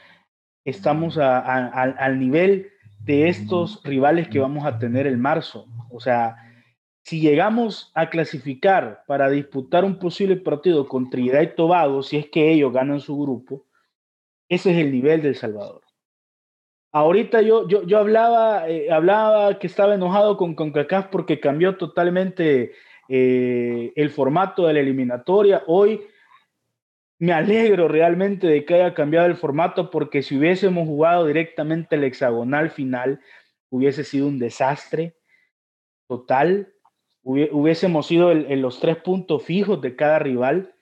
estamos al nivel de estos rivales que vamos a tener en marzo. O sea, si llegamos a clasificar para disputar un posible partido con Trinidad y Tobago, si es que ellos ganan su grupo, ese es el nivel del Salvador. Ahorita yo, yo, yo hablaba, eh, hablaba que estaba enojado con CONCACAF porque cambió totalmente eh, el formato de la eliminatoria. Hoy me alegro realmente de que haya cambiado el formato porque si hubiésemos jugado directamente el hexagonal final, hubiese sido un desastre total, hubiésemos sido en los tres puntos fijos de cada rival.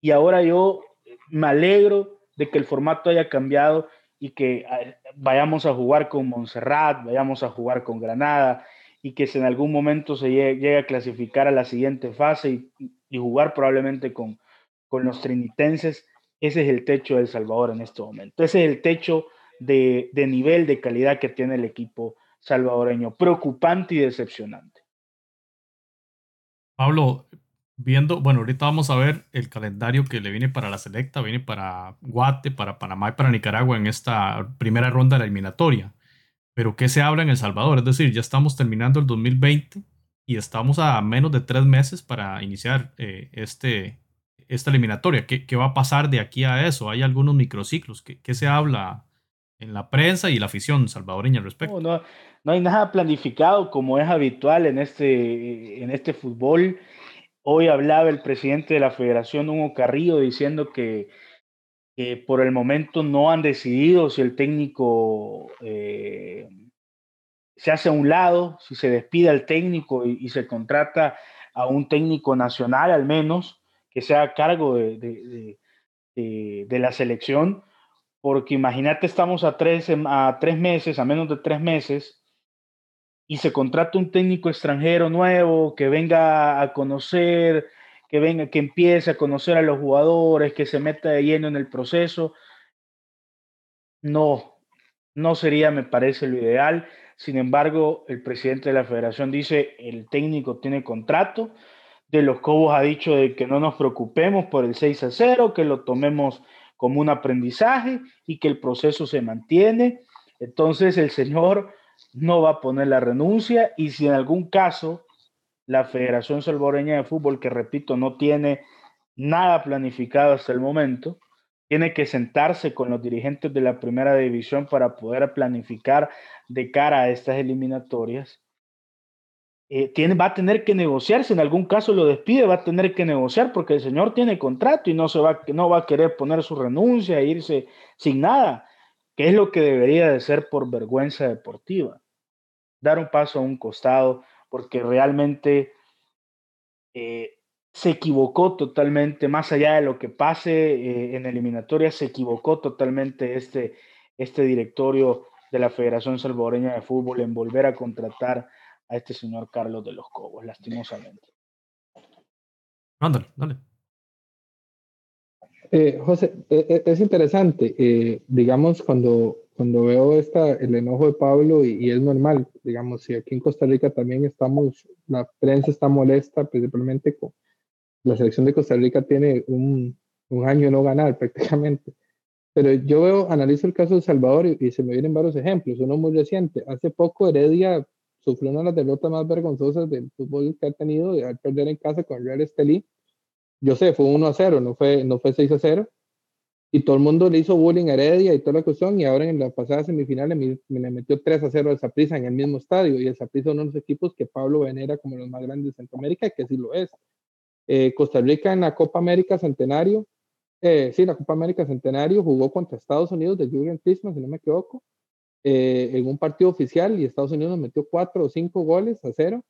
Y ahora yo me alegro de que el formato haya cambiado y que ah, vayamos a jugar con Montserrat, vayamos a jugar con Granada y que si en algún momento se llegue, a clasificar a la siguiente fase y, jugar probablemente con, con los trinitenses, ese es el techo del Salvador en este momento. Ese es el techo de, de nivel, de calidad que tiene el equipo salvadoreño. Preocupante y decepcionante. Pablo, viendo, bueno, ahorita vamos a ver el calendario que le viene para la selecta, viene para Guate, para Panamá y para Nicaragua en esta primera ronda de la eliminatoria. Pero ¿qué se habla en El Salvador? Es decir, ya estamos terminando el 2020 y estamos a menos de tres meses para iniciar eh, este, esta eliminatoria. ¿Qué, ¿Qué, va a pasar de aquí a eso? ¿Hay algunos microciclos? ¿Qué, qué se habla en la prensa y la afición salvadoreña al respecto? No, no, hay nada planificado como es habitual en este, en este fútbol. Hoy hablaba el presidente de la federación, Hugo Carrillo, diciendo que, por el momento no han decidido si el técnico eh, se hace a un lado, si se despide al técnico y, se contrata a un técnico nacional al menos, que sea a cargo de, de la selección porque imagínate, estamos a tres, a tres meses, a menos de tres meses, y se contrata un técnico extranjero nuevo que venga a conocer, que venga, que empiece a conocer a los jugadores, que se meta de lleno en el proceso. No, no sería, me parece, lo ideal. Sin embargo, el presidente de la federación dice, el técnico tiene contrato, de los Cobos ha dicho de que no nos preocupemos por el 6 a 0, que lo tomemos como un aprendizaje y que el proceso se mantiene. Entonces el señor no va a poner la renuncia y si en algún caso la Federación Salvadoreña de Fútbol, que repito, no tiene nada planificado hasta el momento, tiene que sentarse con los dirigentes de la primera división para poder planificar de cara a estas eliminatorias eh, va a tener que negociar, si en algún caso lo despide, va a tener que negociar porque el señor tiene contrato y no, se va, no va a querer poner su renuncia e irse sin nada, que es lo que debería de ser por vergüenza deportiva. Dar un paso a un costado porque realmente eh, se equivocó totalmente, más allá de lo que pase eh, en eliminatoria, se equivocó totalmente este, este directorio de la Federación Salvadoreña de Fútbol en volver a contratar a este señor Carlos de los Cobos, lastimosamente. Ándale, dale. Eh, José, e, e, es interesante, eh, digamos, cuando, cuando veo esta, el enojo de Pablo, y, es normal, digamos, si aquí en Costa Rica también estamos, la prensa está molesta, principalmente con la selección de Costa Rica tiene un, un año no ganar prácticamente. Pero yo veo, analizo el caso de Salvador y, y, se me vienen varios ejemplos, uno muy reciente. Hace poco Heredia sufrió una de las derrotas más vergonzosas del fútbol que ha tenido, de perder en casa con Real Estelí. Yo sé, fue 1 a 0, no fue, no fue 6 a 0. Y todo el mundo le hizo bullying a Heredia y toda la cuestión. Y ahora en la pasada semifinal me, le metió 3 a 0 al Saprissa en el mismo estadio. Y el Saprissa es uno de los equipos que Pablo venera como los más grandes de Centroamérica, que sí lo es. Eh, Costa Rica en la Copa América Centenario, eh, sí, la Copa América Centenario jugó contra Estados Unidos de Julian Christmas, si no me equivoco eh, en un partido oficial y Estados Unidos metió cuatro o cinco goles a cero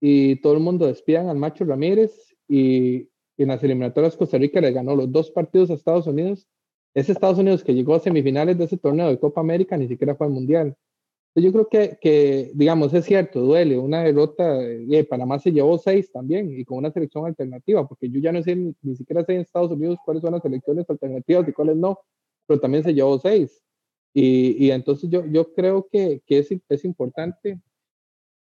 y todo el mundo despidan al Macho Ramírez y en las eliminatorias Costa Rica le ganó los dos partidos a Estados Unidos. Ese Estados Unidos que llegó a semifinales de ese torneo de Copa América ni siquiera fue al Mundial. Yo creo que, que, digamos, es cierto, duele. Una derrota, eh, Panamá se llevó seis también y con una selección alternativa, porque yo ya no sé, ni, ni, siquiera sé en Estados Unidos cuáles son las selecciones alternativas y cuáles no, pero también se llevó seis. Y, y entonces yo, yo creo que, que es, es, importante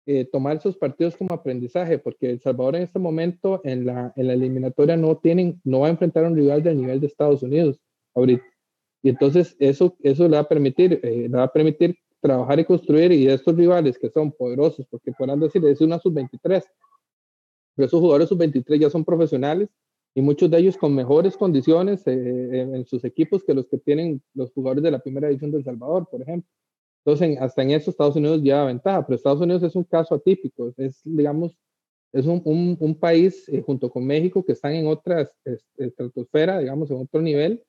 eh, tomar esos partidos como aprendizaje, porque El Salvador en este momento en la, en la eliminatoria no, tienen, no va a enfrentar a un rival del nivel de Estados Unidos ahorita. Y entonces eso, eso le va a permitir, eh, le va a permitir trabajar y construir y estos rivales que son poderosos, porque podrán decir, es una sub-23, pero esos jugadores sub-23 ya son profesionales y muchos de ellos con mejores condiciones eh, en sus equipos que los que tienen los jugadores de la primera división del Salvador, por ejemplo. Entonces, hasta en eso Estados Unidos lleva ventaja, pero Estados Unidos es un caso atípico, es, digamos, es un, un, país eh, junto con México que están en otra estratosfera, digamos, en otro nivel,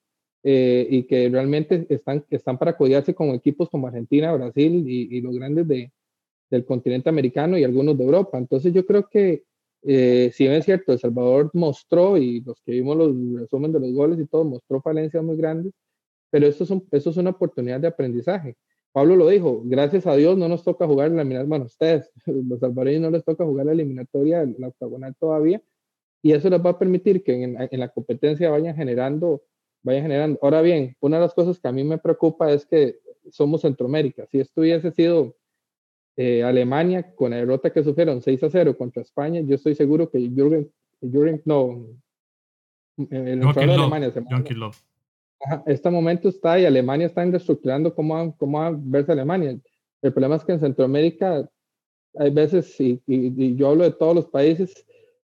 eh, y que realmente están, están para codiarse con equipos como Argentina, Brasil y, y los grandes de, del continente americano y algunos de Europa. Entonces yo creo que, eh, si bien es cierto, El Salvador mostró, y los que vimos los resumen de los goles y todo, mostró falencias muy grandes, pero esto es, esto es una oportunidad de aprendizaje. Pablo lo dijo, gracias a Dios no nos toca jugar la eliminatoria, bueno, ustedes, los salvadoreños no les toca jugar la eliminatoria, la octagonal todavía, y eso les va a permitir que en, en, la competencia vayan generando, vayan generando. Ahora bien, una de las cosas que a mí me preocupa es que somos Centroamérica. Si esto hubiese sido eh, Alemania con la derrota que sufrieron 6 a 0 contra España, yo estoy seguro que Jürgen, Jürgen no, el entrenador de Alemania se este momento está y Alemania está reestructurando cómo, cómo va a verse Alemania. El problema es que en Centroamérica hay veces, y, y, yo hablo de todos los países,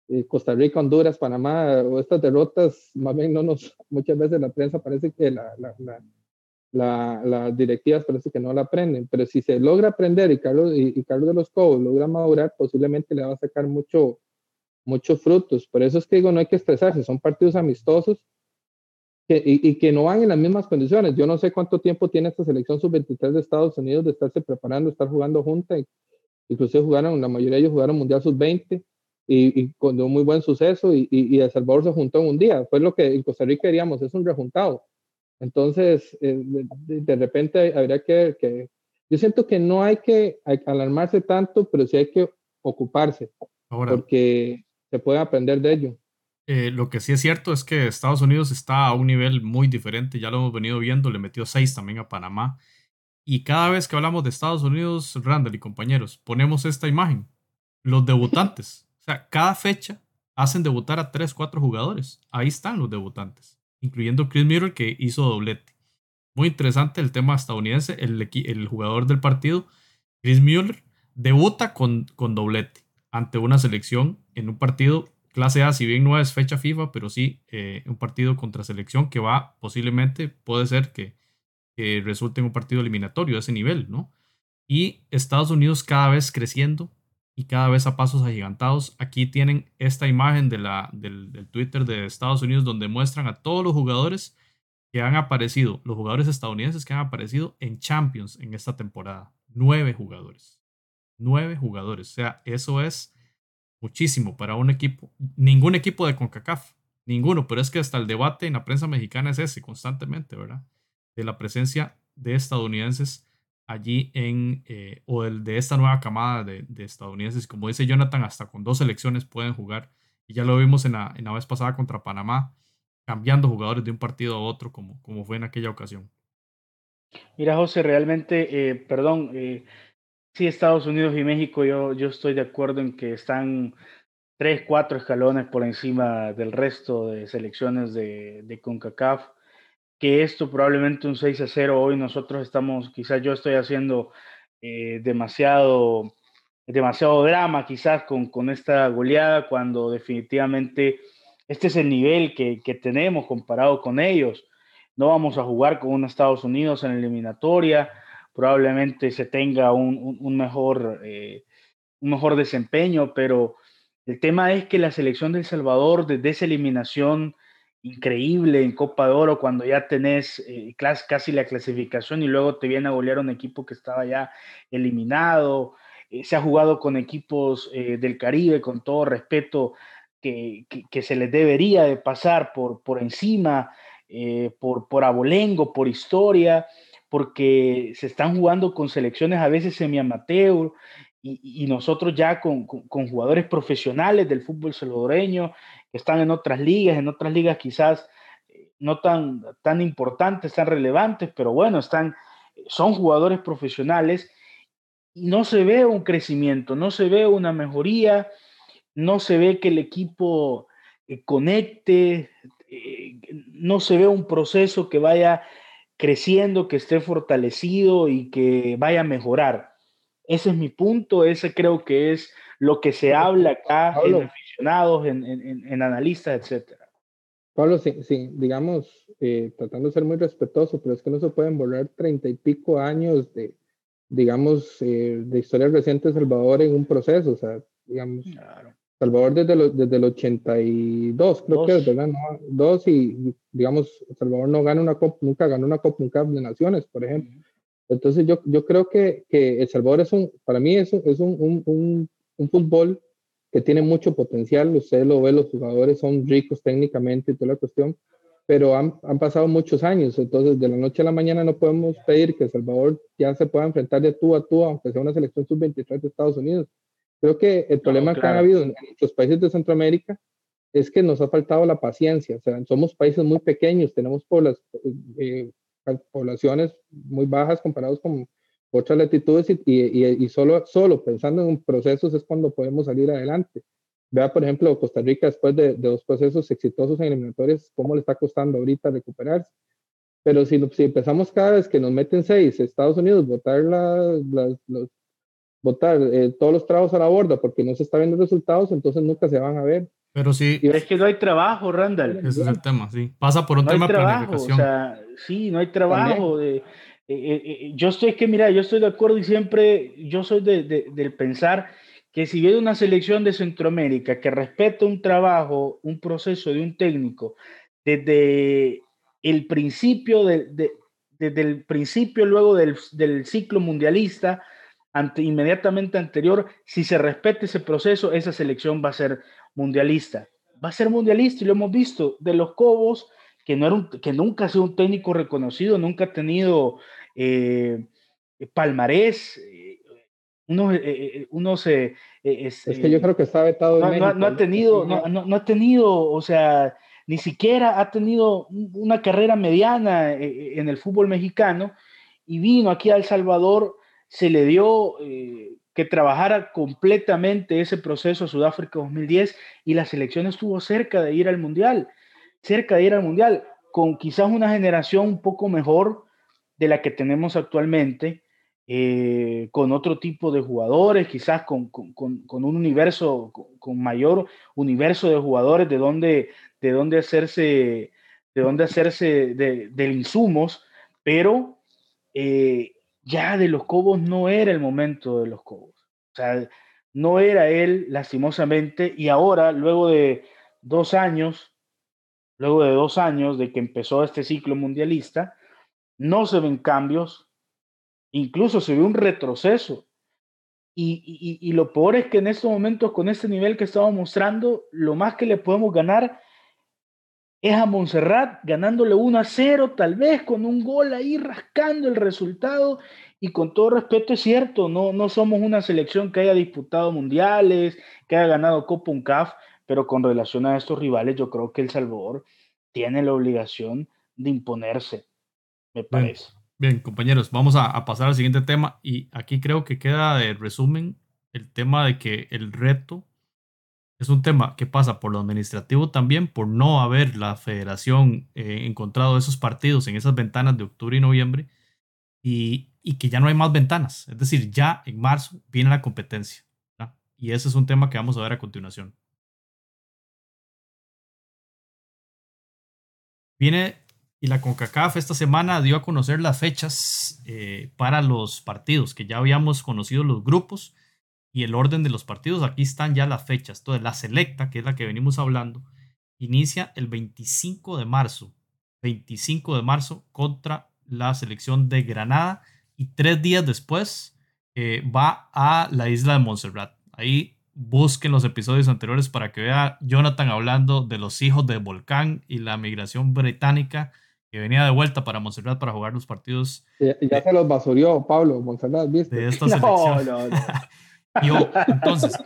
eh, Costa Rica, Honduras, Panamá, o estas derrotas, más bien no nos, muchas veces la prensa parece que la, la, la, las directivas parece que no la aprenden, pero si se logra aprender y Carlos, y, Carlos de los Cobos logra madurar, posiblemente le va a sacar mucho, muchos frutos. Por eso es que digo, no hay que estresarse, son partidos amistosos y, que no van en las mismas condiciones. Yo no sé cuánto tiempo tiene esta selección sub-23 de Estados Unidos de estarse preparando, estar jugando junta. Incluso jugaron, la mayoría de ellos jugaron Mundial sub-20 y, con un muy buen suceso y, y, El Salvador se juntó en un día. Fue lo que en Costa Rica queríamos, es un rejuntado. Entonces, eh, de, repente habría que, que, Yo siento que no hay que alarmarse tanto, pero sí hay que ocuparse, porque se puede aprender de ello. Eh, lo que sí es cierto es que Estados Unidos está a un nivel muy diferente, ya lo hemos venido viendo, le metió seis también a Panamá. Y cada vez que hablamos de Estados Unidos, Randall y compañeros, ponemos esta imagen. Los debutantes. O sea, cada fecha hacen debutar a tres, cuatro jugadores. Ahí están los debutantes, incluyendo Chris Miller que hizo doblete. Muy interesante el tema estadounidense. El, el jugador del partido, Chris Mueller, debuta con, con doblete ante una selección en un partido clase A, si bien no es fecha FIFA, pero sí eh, un partido contra selección que va posiblemente, puede ser que, resulte en un partido eliminatorio de ese nivel, ¿no? Y Estados Unidos cada vez creciendo y cada vez a pasos agigantados. Aquí tienen esta imagen de la, del, del Twitter de Estados Unidos donde muestran a todos los jugadores que han aparecido, los jugadores estadounidenses que han aparecido en Champions en esta temporada. Nueve jugadores. Nueve jugadores. O sea, eso es muchísimo para un equipo, ningún equipo de CONCACAF, ninguno, pero es que hasta el debate en la prensa mexicana es ese constantemente, ¿verdad? De la presencia de estadounidenses allí en, eh, o el, de esta nueva camada de, estadounidenses, como dice Jonathan, hasta con dos selecciones pueden jugar, y ya lo vimos en la, en la vez pasada contra Panamá, cambiando jugadores de un partido a otro, como, como fue en aquella ocasión. Mira, José, realmente, eh, perdón, eh, Sí, Estados Unidos y México, yo, yo estoy de acuerdo en que están tres, cuatro escalones por encima del resto de selecciones de, de CONCACAF, que esto probablemente un 6 a 0, hoy nosotros estamos, quizás yo estoy haciendo eh, demasiado, demasiado drama quizás con, con esta goleada, cuando definitivamente este es el nivel que, que tenemos comparado con ellos. No vamos a jugar con un Estados Unidos en eliminatoria, probablemente se tenga un, un, mejor, eh, un mejor desempeño, pero el tema es que la selección de El Salvador, desde esa eliminación increíble en Copa de Oro, cuando ya tenés eh, casi la clasificación y luego te viene a golear un equipo que estaba ya eliminado, eh, se ha jugado con equipos del Caribe, con todo respeto, que, que, se les debería de pasar por, por encima, por, por abolengo, por historia, porque se están jugando con selecciones a veces semi-amateur y, nosotros ya con, jugadores profesionales del fútbol salvadoreño están en otras ligas, en otras ligas quizás eh, no tan, tan importantes, tan relevantes, pero bueno, están, son jugadores profesionales y no se ve un crecimiento, no se ve una mejoría, no se ve que el equipo eh, conecte, eh, no se ve un proceso que vaya creciendo, que esté fortalecido y que vaya a mejorar. Ese es mi punto, ese creo que es lo que se habla acá en aficionados, en, en, analistas, etc. Pablo, sí, digamos, eh, tratando de ser muy respetuoso, pero es que no se pueden borrar treinta y pico años de, digamos, eh, de historia reciente de Salvador en un proceso, o sea, digamos, Salvador desde, desde el 82, creo que es, ¿verdad? No, dos y, digamos, Salvador no gana una Copa, nunca ganó una Copa, de Naciones, por ejemplo. Entonces yo, yo creo que, que El Salvador es un, para mí es, un, es un, un, un, fútbol que tiene mucho potencial, usted lo ve, los jugadores son ricos técnicamente y toda la cuestión, pero han, han, pasado muchos años, entonces de la noche a la mañana no podemos pedir que Salvador ya se pueda enfrentar de tú a tú, aunque sea una selección sub-23 de Estados Unidos. Creo que el problema que ha habido en muchos países de Centroamérica es que nos ha faltado la paciencia, o sea, somos países muy pequeños, tenemos eh, poblaciones muy bajas comparados con otras latitudes y, y, y, solo, solo pensando en procesos es cuando podemos salir adelante. Vea, por ejemplo, Costa Rica después de, de dos procesos exitosos en eliminatorias, cómo le está costando ahorita recuperarse. Pero si, si empezamos cada vez que nos meten seis, Estados Unidos, votar, la, los, votar eh, todos los trabajos a la borda porque no se está viendo resultados, entonces nunca se van a ver. Pero sí. Es que no hay trabajo, Randall. Ese es el tema, sí. Pasa por un tema de planificación. O sea, sí, no hay trabajo. De, eh, eh, yo estoy, que mira, yo estoy de acuerdo y siempre, yo soy de, de, del pensar que si viene una selección de Centroamérica que respeta un trabajo, un proceso de un técnico, desde el principio, de, desde el principio luego del, del ciclo mundialista, ante, inmediatamente anterior, si se respeta ese proceso, esa selección va a ser mundialista. Va a ser mundialista y lo hemos visto. De los Cobos, que, no era un, que nunca ha sido un técnico reconocido, nunca ha tenido eh, palmarés. Eh, uno, eh, uno se. Es, es, que yo creo que está vetado. No, no, no, ha tenido, no, no, ha tenido, o sea, ni siquiera ha tenido una carrera mediana en el fútbol mexicano y vino aquí a El Salvador, se le dio que trabajara completamente ese proceso a Sudáfrica 2010 y la selección estuvo cerca de ir al Mundial, cerca de ir al Mundial, con quizás una generación un poco mejor de la que tenemos actualmente, eh, con otro tipo de jugadores, quizás con, con, con un universo, con, mayor universo de jugadores de donde, de hacerse, de donde hacerse de, de insumos, pero eh, ya de los Cobos no era el momento de los Cobos. O sea, no era él, lastimosamente, y ahora, luego de dos años, luego de dos años de que empezó este ciclo mundialista, no se ven cambios, incluso se ve un retroceso. Y, lo peor es que en estos momentos, con este nivel que estamos mostrando, lo más que le podemos ganar es a Montserrat ganándole 1 a 0, tal vez con un gol ahí rascando el resultado. Y con todo respeto, es cierto, no, no somos una selección que haya disputado mundiales, que haya ganado Copa UNCAF, pero con relación a estos rivales, yo creo que El Salvador tiene la obligación de imponerse, me parece. Bien, compañeros, vamos a, a pasar al siguiente tema. Y aquí creo que queda de resumen el tema de que el reto es un tema que pasa por lo administrativo también, por no haber la federación eh, encontrado esos partidos en esas ventanas de octubre y noviembre y, y, que ya no hay más ventanas. Es decir, ya en marzo viene la competencia. Y ese es un tema que vamos a ver a continuación. Viene y la CONCACAF esta semana dio a conocer las fechas eh, para los partidos, que ya habíamos conocido los grupos y el orden de los partidos. Aquí están ya las fechas. Entonces, la selecta, que es la que venimos hablando, inicia el 25 de marzo. 25 de marzo contra la selección de Granada y tres días después eh, va a la isla de Montserrat. Ahí busquen los episodios anteriores para que vea Jonathan hablando de los hijos del volcán y la migración británica que venía de vuelta para Montserrat para jugar los partidos. Ya, se los basurió Pablo Montserrat, ¿viste? De esta selección. no, no. Yo, entonces,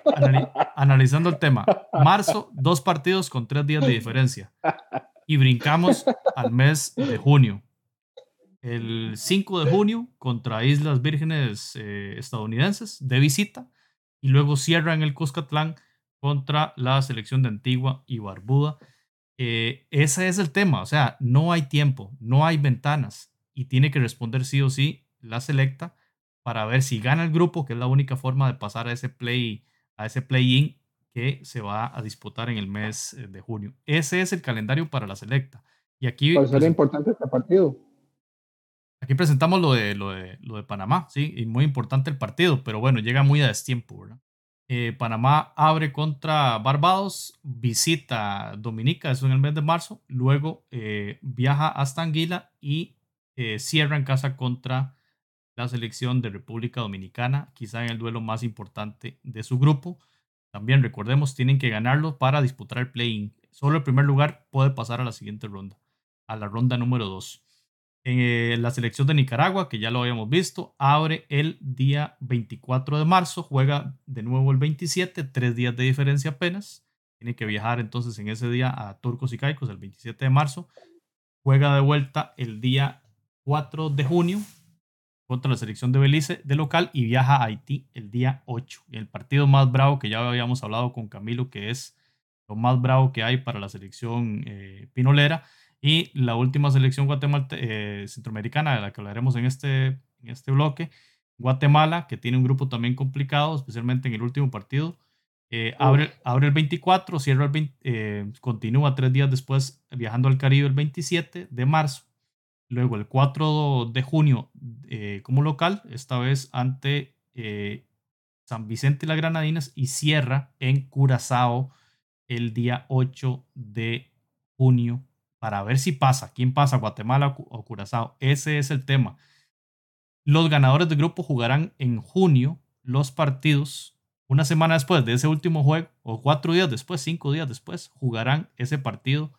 analizando el tema, marzo, dos partidos con tres días de diferencia. Y brincamos al mes de junio. El 5 de junio contra Islas Vírgenes eh, estadounidenses de visita. Y luego cierra en el Cuscatlán contra la selección de Antigua y Barbuda. Eh, ese es el tema, o sea, no hay tiempo, no hay ventanas y tiene que responder sí o sí la selecta para ver si gana el grupo, que es la única forma de pasar a ese play, a ese play-in que se va a disputar en el mes eh, de junio. Ese es el calendario para la selecta. Y aquí. Por eso importante este partido. Aquí presentamos lo de, lo, de, lo de Panamá, sí, y muy importante el partido, pero bueno, llega muy a destiempo, ¿verdad? Eh, Panamá abre contra Barbados, visita Dominica, eso en el mes de marzo, luego eh, viaja hasta Anguila y cierra en casa contra la selección de República Dominicana, quizá en el duelo más importante de su grupo. También recordemos, tienen que ganarlo para disputar el play-in. Solo el primer lugar puede pasar a la siguiente ronda, a la ronda número 2. Eh, la selección de Nicaragua, que ya lo habíamos visto, abre el día 24 de marzo, juega de nuevo el 27, tres días de diferencia apenas. Tiene que viajar entonces en ese día a Turcos y Caicos el 27 de marzo. Juega de vuelta el día 4 de junio contra la selección de Belice de local y viaja a Haití el día 8. Y el partido más bravo que ya habíamos hablado con Camilo, que es lo más bravo que hay para la selección eh, pinolera. Y la última selección guatemalteca, eh, centroamericana, de la que hablaremos en este, en este bloque, Guatemala, que tiene un grupo también complicado, especialmente en el último partido. Eh, abre, abre, el 24, cierra el 20, continúa tres días después viajando al Caribe el 27 de marzo Luego el 4 de junio eh, como local, esta vez ante eh, San Vicente y las Granadinas y cierra en Curazao el día 8 de junio para ver si pasa. ¿Quién pasa? ¿Guatemala o Curazao? Ese es el tema. Los ganadores del grupo jugarán en junio los partidos. Una semana después de ese último juego, o cuatro días después, cinco días después, jugarán ese partido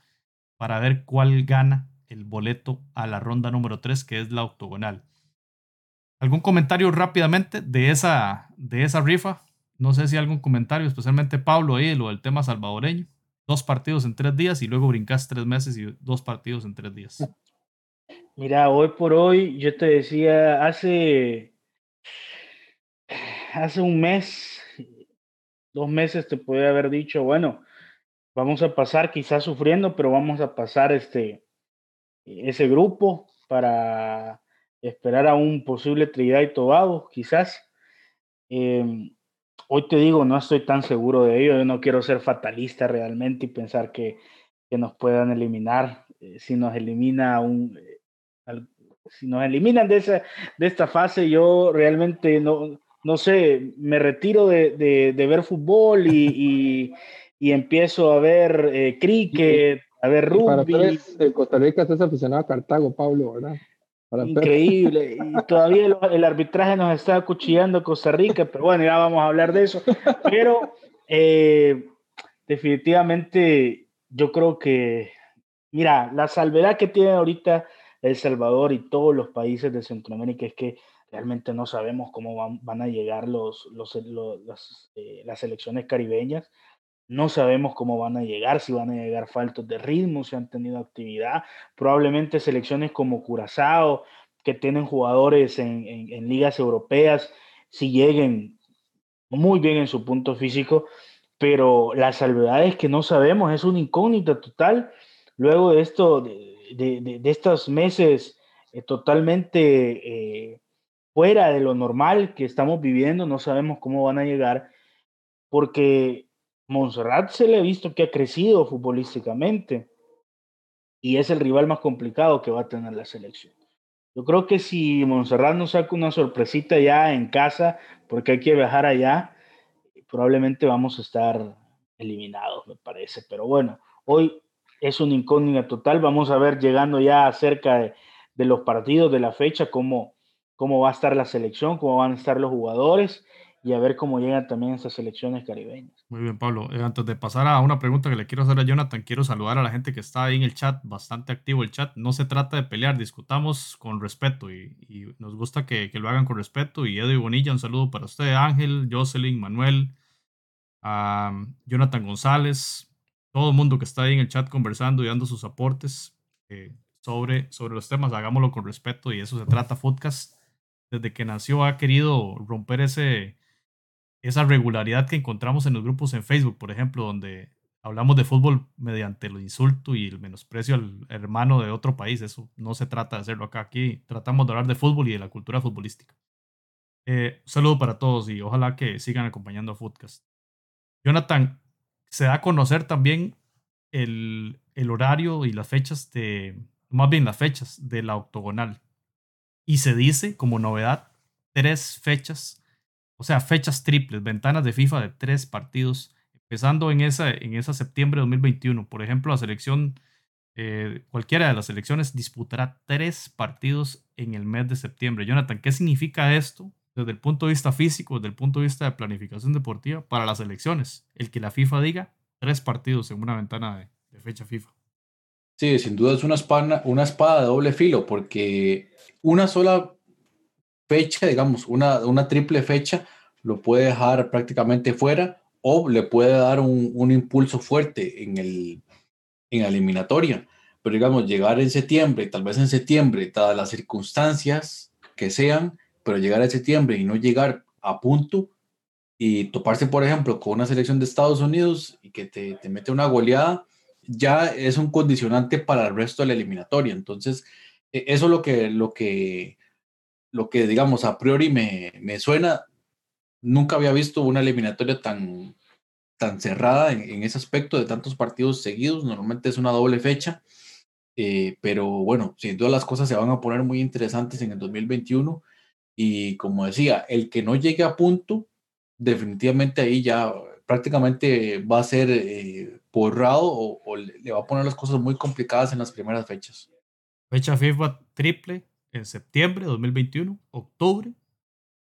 para ver cuál gana el boleto a la ronda número 3, que es la octogonal. ¿Algún comentario rápidamente de esa, de esa rifa? No sé si algún comentario, especialmente Pablo ahí, lo del tema salvadoreño. Dos partidos en tres días y luego brincas tres meses y dos partidos en tres días. Mira, hoy por hoy, yo te decía, hace, hace un mes, dos meses te podría haber dicho, bueno, vamos a pasar quizás sufriendo, pero vamos a pasar este, ese grupo para esperar a un posible Trinidad y Tobago, quizás. Em, hoy te digo, no estoy tan seguro de ello, yo no quiero ser fatalista realmente y pensar que, que nos puedan eliminar. Eh, si nos elimina un... Eh, si nos eliminan de, esa, de esta fase, yo realmente no, no sé, me retiro de, de, ver fútbol y, y, empiezo a ver eh, cricket, a ver, rugby. Para en Costa Rica estás aficionado a Cartago, Pablo, ¿verdad? Increíble. Y todavía el, arbitraje nos está acuchillando Costa Rica, pero bueno, ya vamos a hablar de eso. Pero eh, definitivamente yo creo que, mira, la salvedad que tiene ahorita El Salvador y todos los países de Centroamérica es que realmente no sabemos cómo van, a llegar los, los, las, eh, las elecciones caribeñas. No sabemos cómo van a llegar, si van a llegar faltos de ritmo, si han tenido actividad. Probablemente selecciones como Curazao, que tienen jugadores en, ligas europeas, si lleguen muy bien en su punto físico, pero la salvedad es que no sabemos, es una incógnita total. Luego de esto, de, estos meses eh, totalmente eh, fuera de lo normal que estamos viviendo, no sabemos cómo van a llegar, porque Montserrat se le ha visto que ha crecido futbolísticamente y es el rival más complicado que va a tener la selección. Yo creo que si Montserrat nos saca una sorpresita ya en casa, porque hay que viajar allá, probablemente vamos a estar eliminados, me parece. Pero bueno, hoy es una incógnita total. Vamos a ver llegando ya cerca de, de los partidos, de la fecha, cómo, cómo va a estar la selección, cómo van a estar los jugadores y a ver cómo llegan también esas selecciones caribeñas. Muy bien, Pablo. Eh, antes de pasar a una pregunta que le quiero hacer a Jonathan, quiero saludar a la gente que está ahí en el chat, bastante activo el chat. No se trata de pelear, discutamos con respeto y, nos gusta que, lo hagan con respeto. Y Edu Bonilla, un saludo para usted, Ángel, Jocelyn, Manuel, Jonathan González, todo el mundo que está ahí en el chat conversando y dando sus aportes eh, sobre, sobre los temas. Hagámoslo con respeto y eso se trata Podcast. Desde que nació ha querido romper ese esa regularidad que encontramos en los grupos en Facebook, por ejemplo, donde hablamos de fútbol mediante el insulto y el menosprecio al hermano de otro país. Eso no se trata de hacerlo acá. Aquí tratamos de hablar de fútbol y de la cultura futbolística. Eh, saludo para todos y ojalá que sigan acompañando a Footcast. Jonathan, se da a conocer también el, el horario y las fechas de, más bien las fechas de la octogonal. Y se dice como novedad tres fechas o sea, fechas triples, ventanas de FIFA de tres partidos, empezando en esa, en esa septiembre de 2021. Por ejemplo, la selección eh, cualquiera de las selecciones disputará tres partidos en el mes de septiembre. Jonathan, ¿qué significa esto desde el punto de vista físico, desde el punto de vista de planificación deportiva para las selecciones? El que la FIFA diga tres partidos en una ventana de fecha FIFA. Sí, sin duda es una espada, una espada de doble filo, porque una sola fecha, digamos, una, una triple fecha, lo puede dejar prácticamente fuera o le puede dar un, un impulso fuerte en, el, en la eliminatoria. Pero digamos, llegar en septiembre, tal vez en septiembre, dadas las circunstancias que sean, pero llegar a septiembre y no llegar a punto y toparse, por ejemplo, con una selección de Estados Unidos y que te, te mete una goleada, ya es un condicionante para el resto de la eliminatoria. Entonces, e, eso es lo que, lo que, lo que digamos, a priori me, me suena. Nunca había visto una eliminatoria tan, tan cerrada en, en, ese aspecto de tantos partidos seguidos. Normalmente es una doble fecha. Eh, pero bueno, sin duda las cosas se van a poner muy interesantes en el 2021. Y como decía, el que no llegue a punto, definitivamente ahí ya prácticamente va a ser eh, borrado o, o, le va a poner las cosas muy complicadas en las primeras fechas. Fecha FIFA triple en septiembre de 2021, octubre,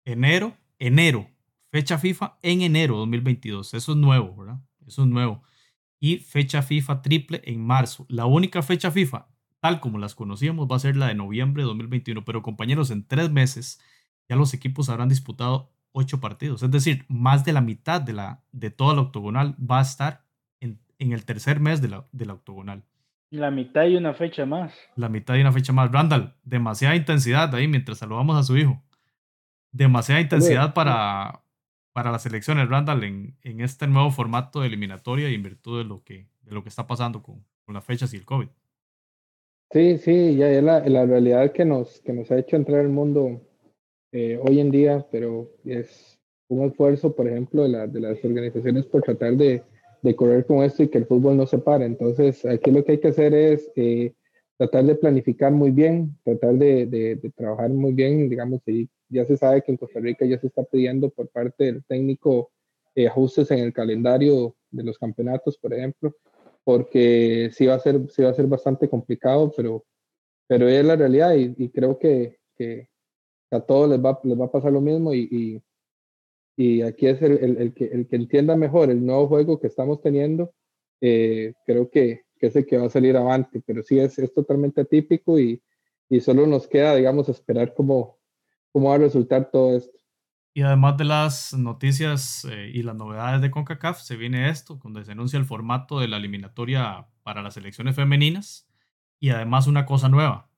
enero, enero. Fecha FIFA en enero de 2022. Eso es nuevo, ¿verdad? Eso es nuevo. Y fecha FIFA triple en marzo. La única fecha FIFA, tal como las conocíamos, va a ser la de noviembre de 2021. Pero compañeros, en tres meses ya los equipos habrán disputado ocho partidos. Es decir, más de la mitad de, la, de toda la octogonal va a estar en, en el tercer mes de la, de la octogonal. La mitad y una fecha más. La mitad y una fecha más. Randall, demasiada intensidad ahí mientras saludamos a su hijo. Demasiada intensidad para, para las elecciones, Randall, en, en este nuevo formato de eliminatoria y en virtud de lo que, de lo que está pasando con, con las fechas y el COVID. Sí, sí, ya es la, la realidad que nos, que nos ha hecho entrar al mundo eh, hoy en día, pero es un esfuerzo, por ejemplo, de, la, de las organizaciones por tratar de, de, correr con esto y que el fútbol no se pare. Entonces, aquí lo que hay que hacer es eh, tratar de planificar muy bien, tratar de, trabajar muy bien, digamos, ya se sabe que en Costa Rica ya se está pidiendo por parte del técnico eh, ajustes en el calendario de los campeonatos, por ejemplo, porque sí va a ser, sí va a ser bastante complicado, pero, pero es la realidad y, creo que, que a todos les va, les va a pasar lo mismo y, y aquí es el, el, que, el que entienda mejor el nuevo juego que estamos teniendo, eh, creo que, que, es el que va a salir avante, pero sí es, es totalmente atípico y, y solo nos queda, digamos, esperar cómo, cómo va a resultar todo esto. Y además de las noticias eh, y las novedades de CONCACAF, se viene esto, donde se anuncia el formato de la eliminatoria para las elecciones femeninas y además una cosa nueva,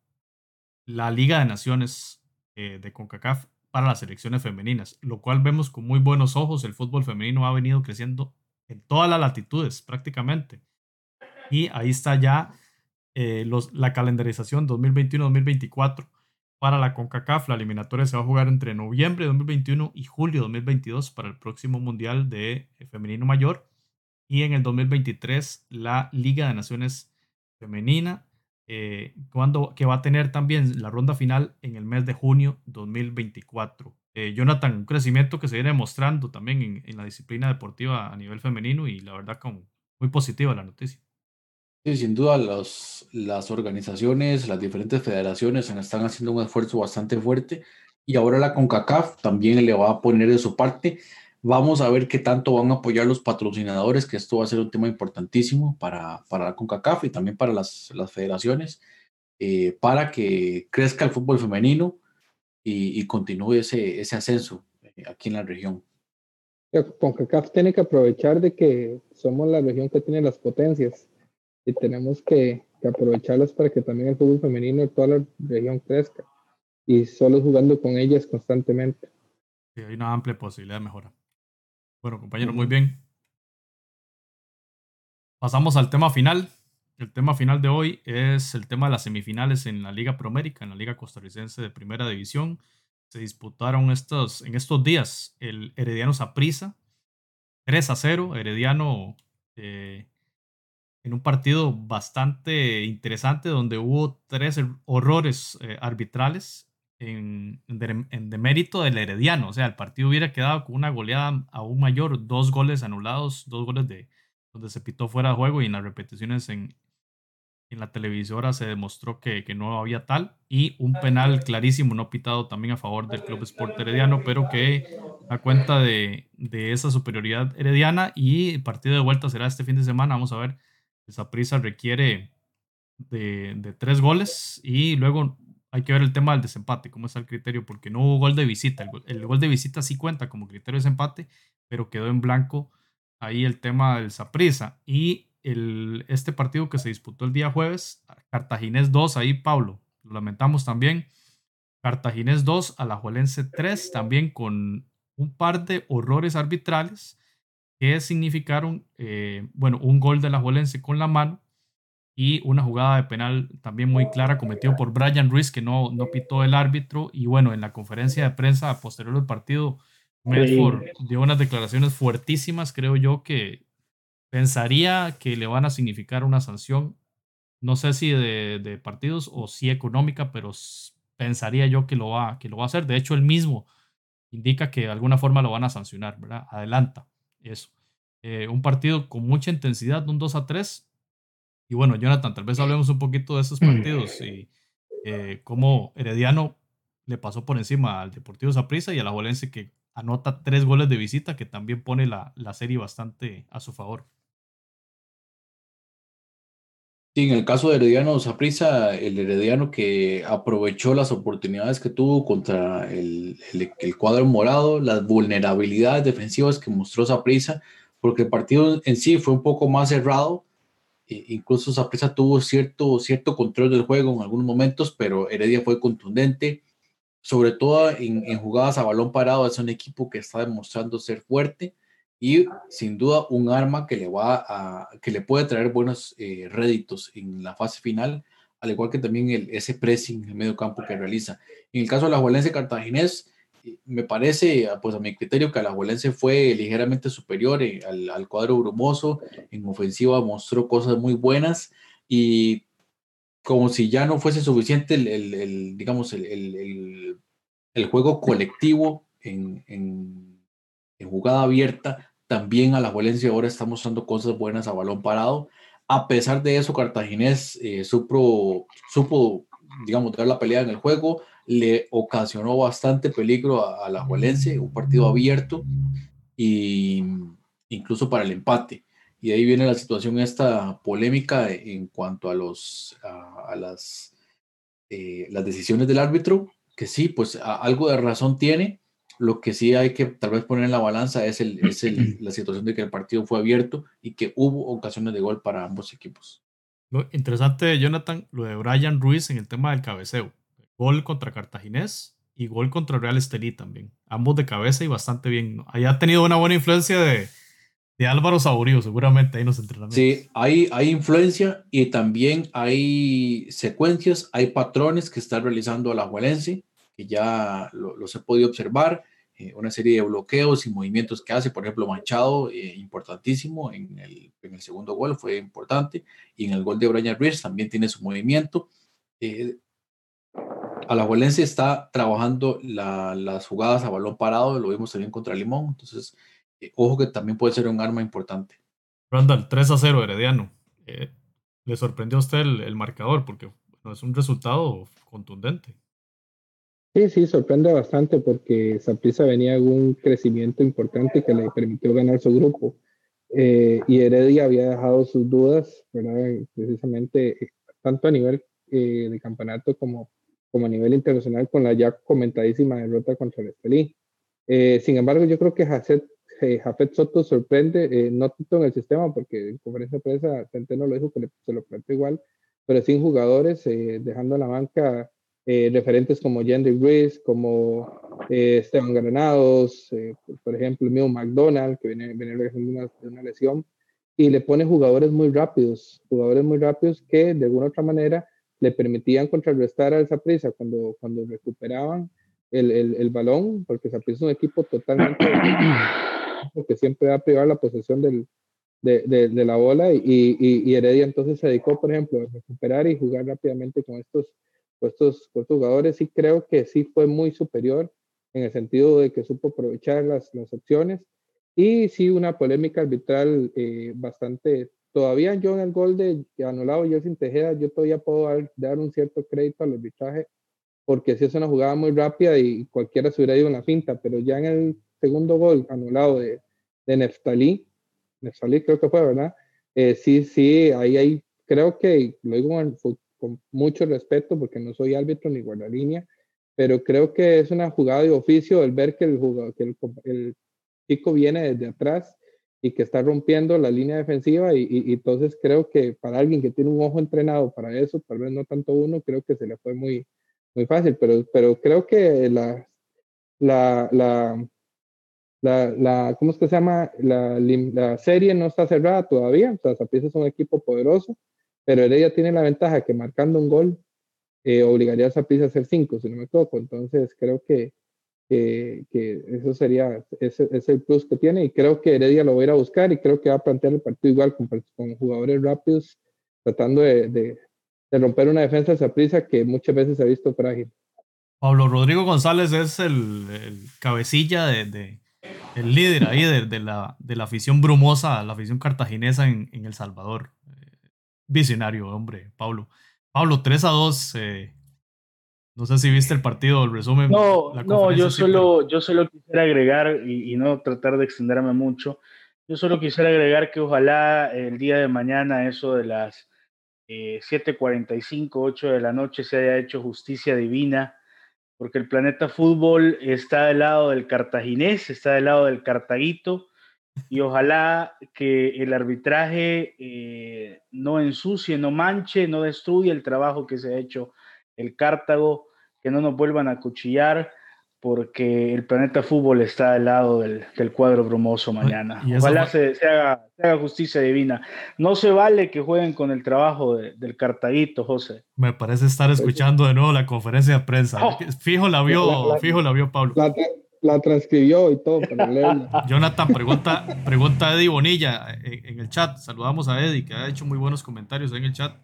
la Liga de Naciones eh, de CONCACAF para las selecciones femeninas, lo cual vemos con muy buenos ojos. El fútbol femenino ha venido creciendo en todas las latitudes prácticamente. Y ahí está ya eh, la calendarización 2021-2024 para la CONCACAF. La eliminatoria se va a jugar entre noviembre de 2021 y julio de 2022 para el próximo Mundial de Femenino Mayor. Y en el 2023 la Liga de Naciones Femenina eh, cuando, que va a tener también la ronda final en el mes de junio 2024. Eh, Jonathan, un crecimiento que se viene demostrando también en, en, la disciplina deportiva a nivel femenino y la verdad como muy positiva la noticia. Sí, sin duda los, las organizaciones, las diferentes federaciones están haciendo un esfuerzo bastante fuerte y ahora la CONCACAF también le va a poner de su parte Vamos a ver qué tanto van a apoyar los patrocinadores, que esto va a ser un tema importantísimo para, para la CONCACAF y también para las, las federaciones, eh, para que crezca el fútbol femenino y, y continúe ese, ese ascenso eh, aquí en la región. CONCACAF tiene que aprovechar de que somos la región que tiene las potencias y tenemos que, que aprovecharlas para que también el fútbol femenino de toda la región crezca y solo jugando con ellas constantemente. Sí, hay una amplia posibilidad de mejora. Bueno, compañero, muy bien. Pasamos al tema final. El tema final de hoy es el tema de las semifinales en la Liga Promérica, en la Liga Costarricense de Primera División. Se disputaron estos, en estos días el Herediano Saprissa, 3 a 0. Herediano eh, en un partido bastante interesante donde hubo tres horrores eh, arbitrales en, en demérito del Herediano. O sea, el partido hubiera quedado con una goleada aún mayor, dos goles anulados, dos goles de donde se pitó fuera de juego y en las repeticiones en, en la televisora se demostró que, que, no había tal y un penal clarísimo no pitado también a favor del Club Sport Herediano, pero que da cuenta de, de esa superioridad herediana y el partido de vuelta será este fin de semana. Vamos a ver, esa prisa requiere de, de, tres goles y luego hay que ver el tema del desempate, cómo está el criterio, porque no hubo gol de visita. El, gol de visita sí cuenta como criterio de desempate, pero quedó en blanco ahí el tema del Saprisa. Y este partido que se disputó el día jueves, Cartaginés 2, ahí Pablo, lo lamentamos también. Cartaginés 2, Alajuelense 3, también con un par de horrores arbitrales que significaron, eh, bueno, un gol de Alajuelense con la mano y una jugada de penal también muy clara cometido por Brian Ruiz que no, no pitó el árbitro y bueno, en la conferencia de prensa posterior al partido, Medford dio unas declaraciones fuertísimas, creo yo que Pensaría que le van a significar una sanción, no sé si de, partidos o si económica, pero pensaría yo que lo, va, que lo va a hacer. De hecho, él mismo indica que de alguna forma lo van a sancionar, ¿verdad? Adelanta eso. Eh, un partido con mucha intensidad, un 2 a 3. Y bueno, Jonathan, tal vez hablemos un poquito de esos partidos y eh, cómo Herediano le pasó por encima al Deportivo Zaprisa y a la Jolense que anota tres goles de visita, que también pone la, la serie bastante a su favor. Sí, en el caso de Herediano Zaprisa, el Herediano que aprovechó las oportunidades que tuvo contra el, el, cuadro morado, las vulnerabilidades defensivas que mostró Zaprisa, porque el partido en sí fue un poco más cerrado. E incluso Zaprisa tuvo cierto, cierto control del juego en algunos momentos, pero Heredia fue contundente, sobre todo en, en jugadas a balón parado. Es un equipo que está demostrando ser fuerte y sin duda un arma que le va a que le puede traer buenos eh, réditos en la fase final, al igual que también el, ese pressing en medio campo que realiza. En el caso de la Juelense Cartaginés, eh, me parece, pues a mi criterio, que la Juelense fue ligeramente superior eh, al, al, cuadro brumoso, en ofensiva mostró cosas muy buenas y como si ya no fuese suficiente el, el, digamos, el, el, juego colectivo en, en en jugada abierta, también a la Valencia ahora está mostrando cosas buenas a balón parado. A pesar de eso, Cartaginés eh, supo, supo, digamos, dar la pelea en el juego, le ocasionó bastante peligro a, la Juelense, un partido abierto, y incluso para el empate. Y ahí viene la situación esta polémica en cuanto a, los, a, las, eh, las decisiones del árbitro, que sí, pues algo de razón tiene, lo que sí hay que tal vez poner en la balanza es, el, es el, la situación de que el partido fue abierto y que hubo ocasiones de gol para ambos equipos. Lo interesante, Jonathan, lo de Brian Ruiz en el tema del cabeceo. Gol contra Cartaginés y gol contra Real Estelí también. Ambos de cabeza y bastante bien. Ahí ha tenido una buena influencia de, de Álvaro Saurio, seguramente ahí en los entrenamientos. Sí, hay, hay influencia y también hay secuencias, hay patrones que está realizando la Juelense que ya los he podido observar, eh, una serie de bloqueos y movimientos que hace, por ejemplo, Manchado, eh, importantísimo, en el, en el, segundo gol fue importante, y en el gol de Brian Ruiz también tiene su movimiento. Eh, Alajuelense está trabajando las jugadas a balón parado, lo vimos también contra Limón, entonces, eh, ojo que también puede ser un arma importante. Randall, 3 a 0, Herediano. ¿Le sorprendió a usted el, el marcador? Porque no es un resultado contundente. Sí, sí, sorprende bastante porque Saprissa venía con un crecimiento importante que le permitió ganar su grupo. Eh, y Heredia había dejado sus dudas, ¿verdad? precisamente eh, tanto a nivel eh, de campeonato como, como a nivel internacional con la ya comentadísima derrota contra el Estelí. sin embargo, yo creo que Jafet, Jafet Soto sorprende, no tanto en el sistema, porque en conferencia de prensa Centeno lo dijo que se lo planteó igual, pero sin jugadores, dejando a la banca eh, referentes como Jenny Ruiz, como eh, Esteban Granados, eh, por ejemplo, el mismo McDonald, que viene, viene de, una, de una lesión, y le pone jugadores muy rápidos, jugadores muy rápidos que de alguna otra manera le permitían contrarrestar a esa prisa cuando, cuando recuperaban el, el, el balón, porque esa es un equipo totalmente porque siempre va a privar la posesión del, de, de, de, la bola y, y, y, Heredia entonces se dedicó, por ejemplo, a recuperar y jugar rápidamente con estos estos, jugadores sí creo que sí fue muy superior en el sentido de que supo aprovechar las, las opciones y sí una polémica arbitral eh, bastante todavía yo en el gol de anulado yo sin Tejeda, yo todavía puedo dar, un cierto crédito al arbitraje, porque si es una jugada muy rápida y cualquiera se hubiera ido en la finta, pero ya en el segundo gol anulado de, de Neftalí, Neftalí creo que fue, ¿verdad? Eh, sí, sí, ahí hay, creo que lo digo con, mucho respeto porque no soy árbitro ni guardalínea, pero creo que es una jugada de oficio el ver que el, jugador, que el, el chico viene desde atrás y que está rompiendo la línea defensiva y, y, entonces creo que para alguien que tiene un ojo entrenado para eso, tal vez no tanto uno, creo que se le fue muy, muy fácil, pero, pero creo que la, la, la, la, la ¿cómo es que se llama? La, la, serie no está cerrada todavía, o sea, Zapriza es un equipo poderoso, pero Heredia tiene la ventaja que marcando un gol eh, obligaría a Zapriza a hacer cinco, si no me equivoco, entonces creo que, que, que eso sería, ese es el plus que tiene y creo que Heredia lo va a ir a buscar y creo que va a plantear el partido igual con, con jugadores rápidos, tratando de, de, de romper una defensa de Zapriza que muchas veces se ha visto frágil. Pablo Rodrigo González es el, el cabecilla de, de, el líder ahí de, de, la, de la afición brumosa, la afición cartaginesa en, en El Salvador. Visionario, hombre, Pablo. Pablo, 3 a 2. Eh, no sé si viste el partido, el resumen. No, no yo, solo, yo solo quisiera agregar, y, y, no tratar de extenderme mucho, yo solo quisiera agregar que ojalá el día de mañana, eso de las eh, 7.45, 8 de la noche, se haya hecho justicia divina porque el planeta fútbol está del lado del cartaginés, está del lado del cartaguito, y ojalá que el arbitraje eh, no ensucie, no manche, no destruya el trabajo que se ha hecho el Cartago, que no nos vuelvan a cuchillar, porque el planeta fútbol está al lado del, del cuadro brumoso mañana. Ojalá se, se, haga, se, haga, justicia divina. No se vale que jueguen con el trabajo de, del cartaguito, José. Me parece estar escuchando de nuevo la conferencia de prensa. Oh. Fijo la vio, la, la, fijo la vio Pablo. La, la transcribió y todo para leerla. Jonathan, pregunta, pregunta a Eddie Bonilla en, en, el chat. Saludamos a Eddie, que ha hecho muy buenos comentarios en el chat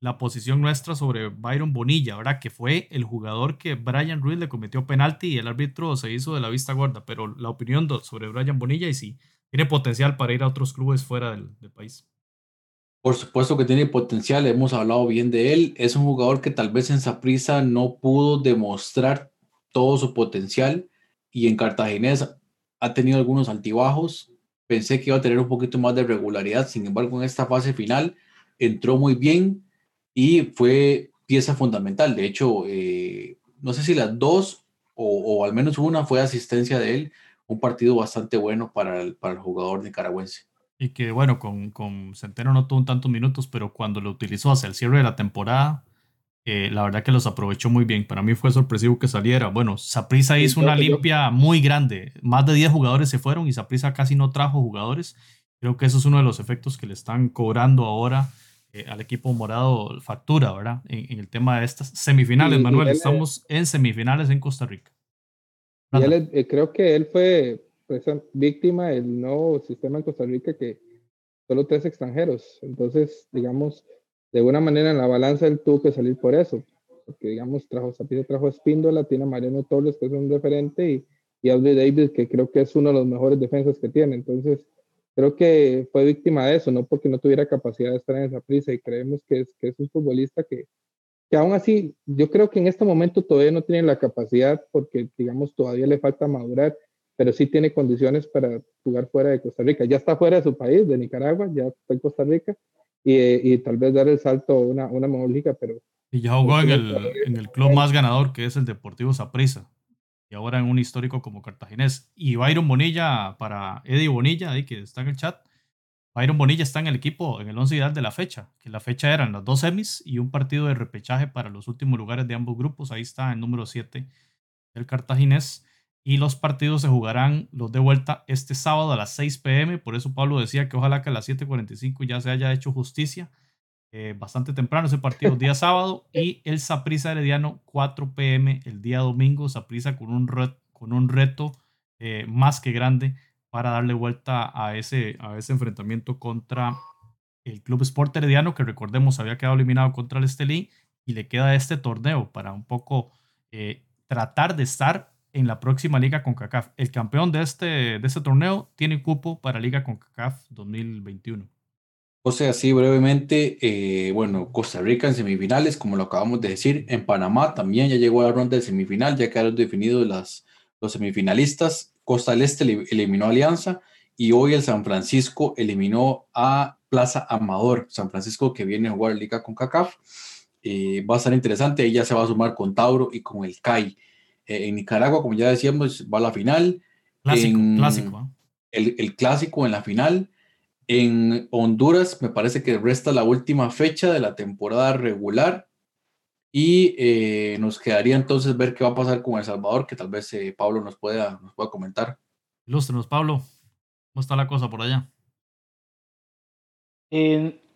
la posición nuestra sobre Byron Bonilla, ¿verdad? Que fue el jugador que Brian Ruiz le cometió penalti y el árbitro se hizo de la vista gorda, pero la opinión sobre Brian Bonilla y si tiene potencial para ir a otros clubes fuera del, país. Por supuesto que tiene potencial, hemos hablado bien de él. Es un jugador que tal vez en Saprissa no pudo demostrar todo su potencial y en Cartaginés ha tenido algunos altibajos. Pensé que iba a tener un poquito más de regularidad, sin embargo en esta fase final entró muy bien, y fue pieza fundamental. De hecho, eh, no sé si las dos o, o, al menos una fue asistencia de él, un partido bastante bueno para el, para el jugador nicaragüense. Y que bueno, con, con Centeno no tuvo tantos minutos, pero cuando lo utilizó hacia el cierre de la temporada, eh, la verdad que los aprovechó muy bien. Para mí fue sorpresivo que saliera. Bueno, Saprisa hizo una limpia muy grande. Más de 10 jugadores se fueron y Saprisa casi no trajo jugadores. Creo que eso es uno de los efectos que le están cobrando ahora eh, al equipo morado factura, ¿verdad? En, en, el tema de estas semifinales, y, Manuel. Y estamos en semifinales en Costa Rica. Y él, eh, creo que él fue pues, víctima del nuevo sistema en Costa Rica que solo tres extranjeros. Entonces, digamos, de alguna manera en la balanza él tuvo que salir por eso. Porque, digamos, trajo Zapito, trajo Espíndola, tiene a Mariano Torres, que es un referente, y, y Audrey Davis, que creo que es uno de los mejores defensas que tiene. Entonces, creo que fue víctima de eso, no porque no tuviera capacidad de estar en esa prisa y creemos que es, que es un futbolista que, que aún así, yo creo que en este momento todavía no tiene la capacidad porque, digamos, todavía le falta madurar, pero sí tiene condiciones para jugar fuera de Costa Rica. Ya está fuera de su país, de Nicaragua, ya está en Costa Rica y, y tal vez dar el salto a una, una mejor liga, pero... Y ya jugó en el, en el club más ganador que es el Deportivo Saprissa y ahora en un histórico como Cartaginés. Y Byron Bonilla para Eddie Bonilla, ahí que está en el chat. Byron Bonilla está en el equipo, en el 11 ideal de la fecha, que la fecha eran las dos semis y un partido de repechaje para los últimos lugares de ambos grupos. Ahí está el número 7 del Cartaginés. Y los partidos se jugarán los de vuelta este sábado a las 6 pm. Por eso Pablo decía que ojalá que a las 7.45 ya se haya hecho justicia eh, bastante temprano ese partido, día sábado, y el Saprisa Herediano 4 pm el día domingo, Saprisa con un, reto, con un reto eh, más que grande para darle vuelta a ese, a ese enfrentamiento contra el Club Sport Herediano, que recordemos había quedado eliminado contra el Estelí, y le queda este torneo para un poco eh, tratar de estar en la próxima Liga CONCACAF. El campeón de este, de este torneo tiene cupo para Liga CONCACAF 2021. O sea, así brevemente, eh, bueno, Costa Rica en semifinales, como lo acabamos de decir, en Panamá también ya llegó a la ronda de semifinal, ya quedaron definidos las, los semifinalistas. Costa del Este eliminó a Alianza y hoy el San Francisco eliminó a Plaza Amador, San Francisco que viene a jugar Liga con CACAF. Eh, va a ser interesante, ella se va a sumar con Tauro y con el CAI. Eh, en Nicaragua, como ya decíamos, va a la final. Clásico, clásico. El, el, clásico en la final. En Honduras, me parece que resta la última fecha de la temporada regular. Y eh, nos quedaría entonces ver qué va a pasar con El Salvador, que tal vez Pablo nos pueda, nos pueda comentar. Ilústrenos, Pablo. ¿Cómo está la cosa por allá?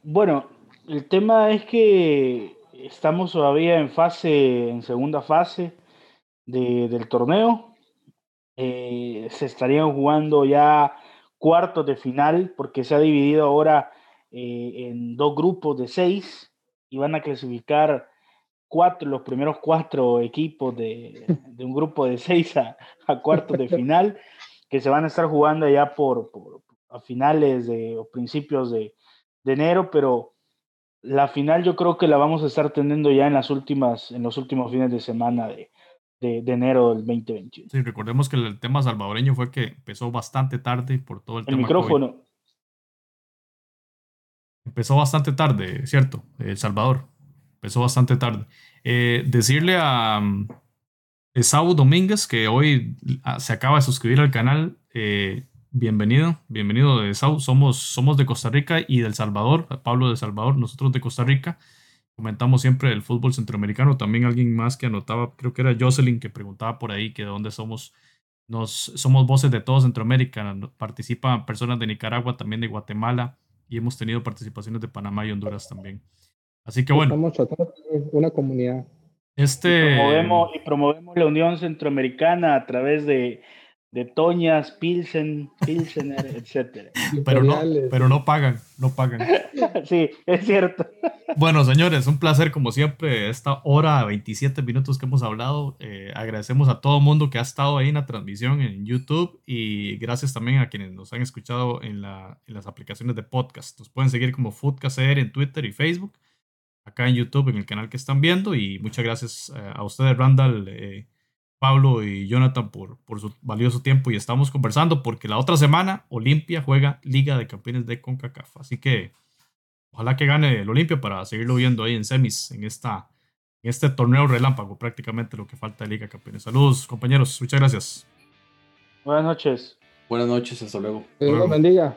bueno, el tema es que estamos todavía en fase, en segunda fase del torneo. Eh, se estarían jugando ya cuartos de final porque se ha dividido ahora eh, en dos grupos de seis y van a clasificar cuatro, los primeros cuatro equipos de, un grupo de seis a, cuartos de final que se van a estar jugando ya por, a finales de, o principios de, de enero, pero la final yo creo que la vamos a estar teniendo ya en las últimas, en los últimos fines de semana de, de, enero del 2021. Sí, recordemos que el tema salvadoreño fue que empezó bastante tarde por todo el, el tema. micrófono. Empezó bastante tarde, ¿cierto? El Salvador. Empezó bastante tarde. Eh, decirle a um, Domínguez que hoy ah, se acaba de suscribir al canal. Eh, bienvenido, bienvenido de Sau. Somos, somos de Costa Rica y del Salvador, Pablo de Salvador, nosotros de Costa Rica. Comentamos siempre el fútbol centroamericano. También alguien más que anotaba, creo que era Jocelyn, que preguntaba por ahí que de dónde somos. Nos, somos voces de todo Centroamérica. Participan personas de Nicaragua, también de Guatemala y hemos tenido participaciones de Panamá y Honduras también. Así que bueno. Somos una comunidad. Este... y promovemos la Unión Centroamericana a través de de Toñas, Pilsen, Pilsener, etc. Pero no, pero no pagan, no pagan. sí, es cierto. Bueno, señores, un placer como siempre esta hora, 27 minutos que hemos hablado. Eh, agradecemos a todo el mundo que ha estado ahí en la transmisión en YouTube y gracias también a quienes nos han escuchado en, la, en las aplicaciones de podcast. Nos pueden seguir como Foodcaster en Twitter y Facebook, acá en YouTube, en el canal que están viendo y muchas gracias eh, a ustedes, Randall. Eh, Pablo y Jonathan por, por su valioso tiempo y estamos conversando porque la otra semana Olimpia juega Liga de Campeones de CONCACAF. Así que ojalá que gane el Olimpia para seguirlo viendo ahí en semis en, esta, en este torneo relámpago, prácticamente lo que falta de Liga de Campeones. Saludos compañeros, muchas gracias. Buenas noches. Buenas noches, hasta luego. Dios bendiga.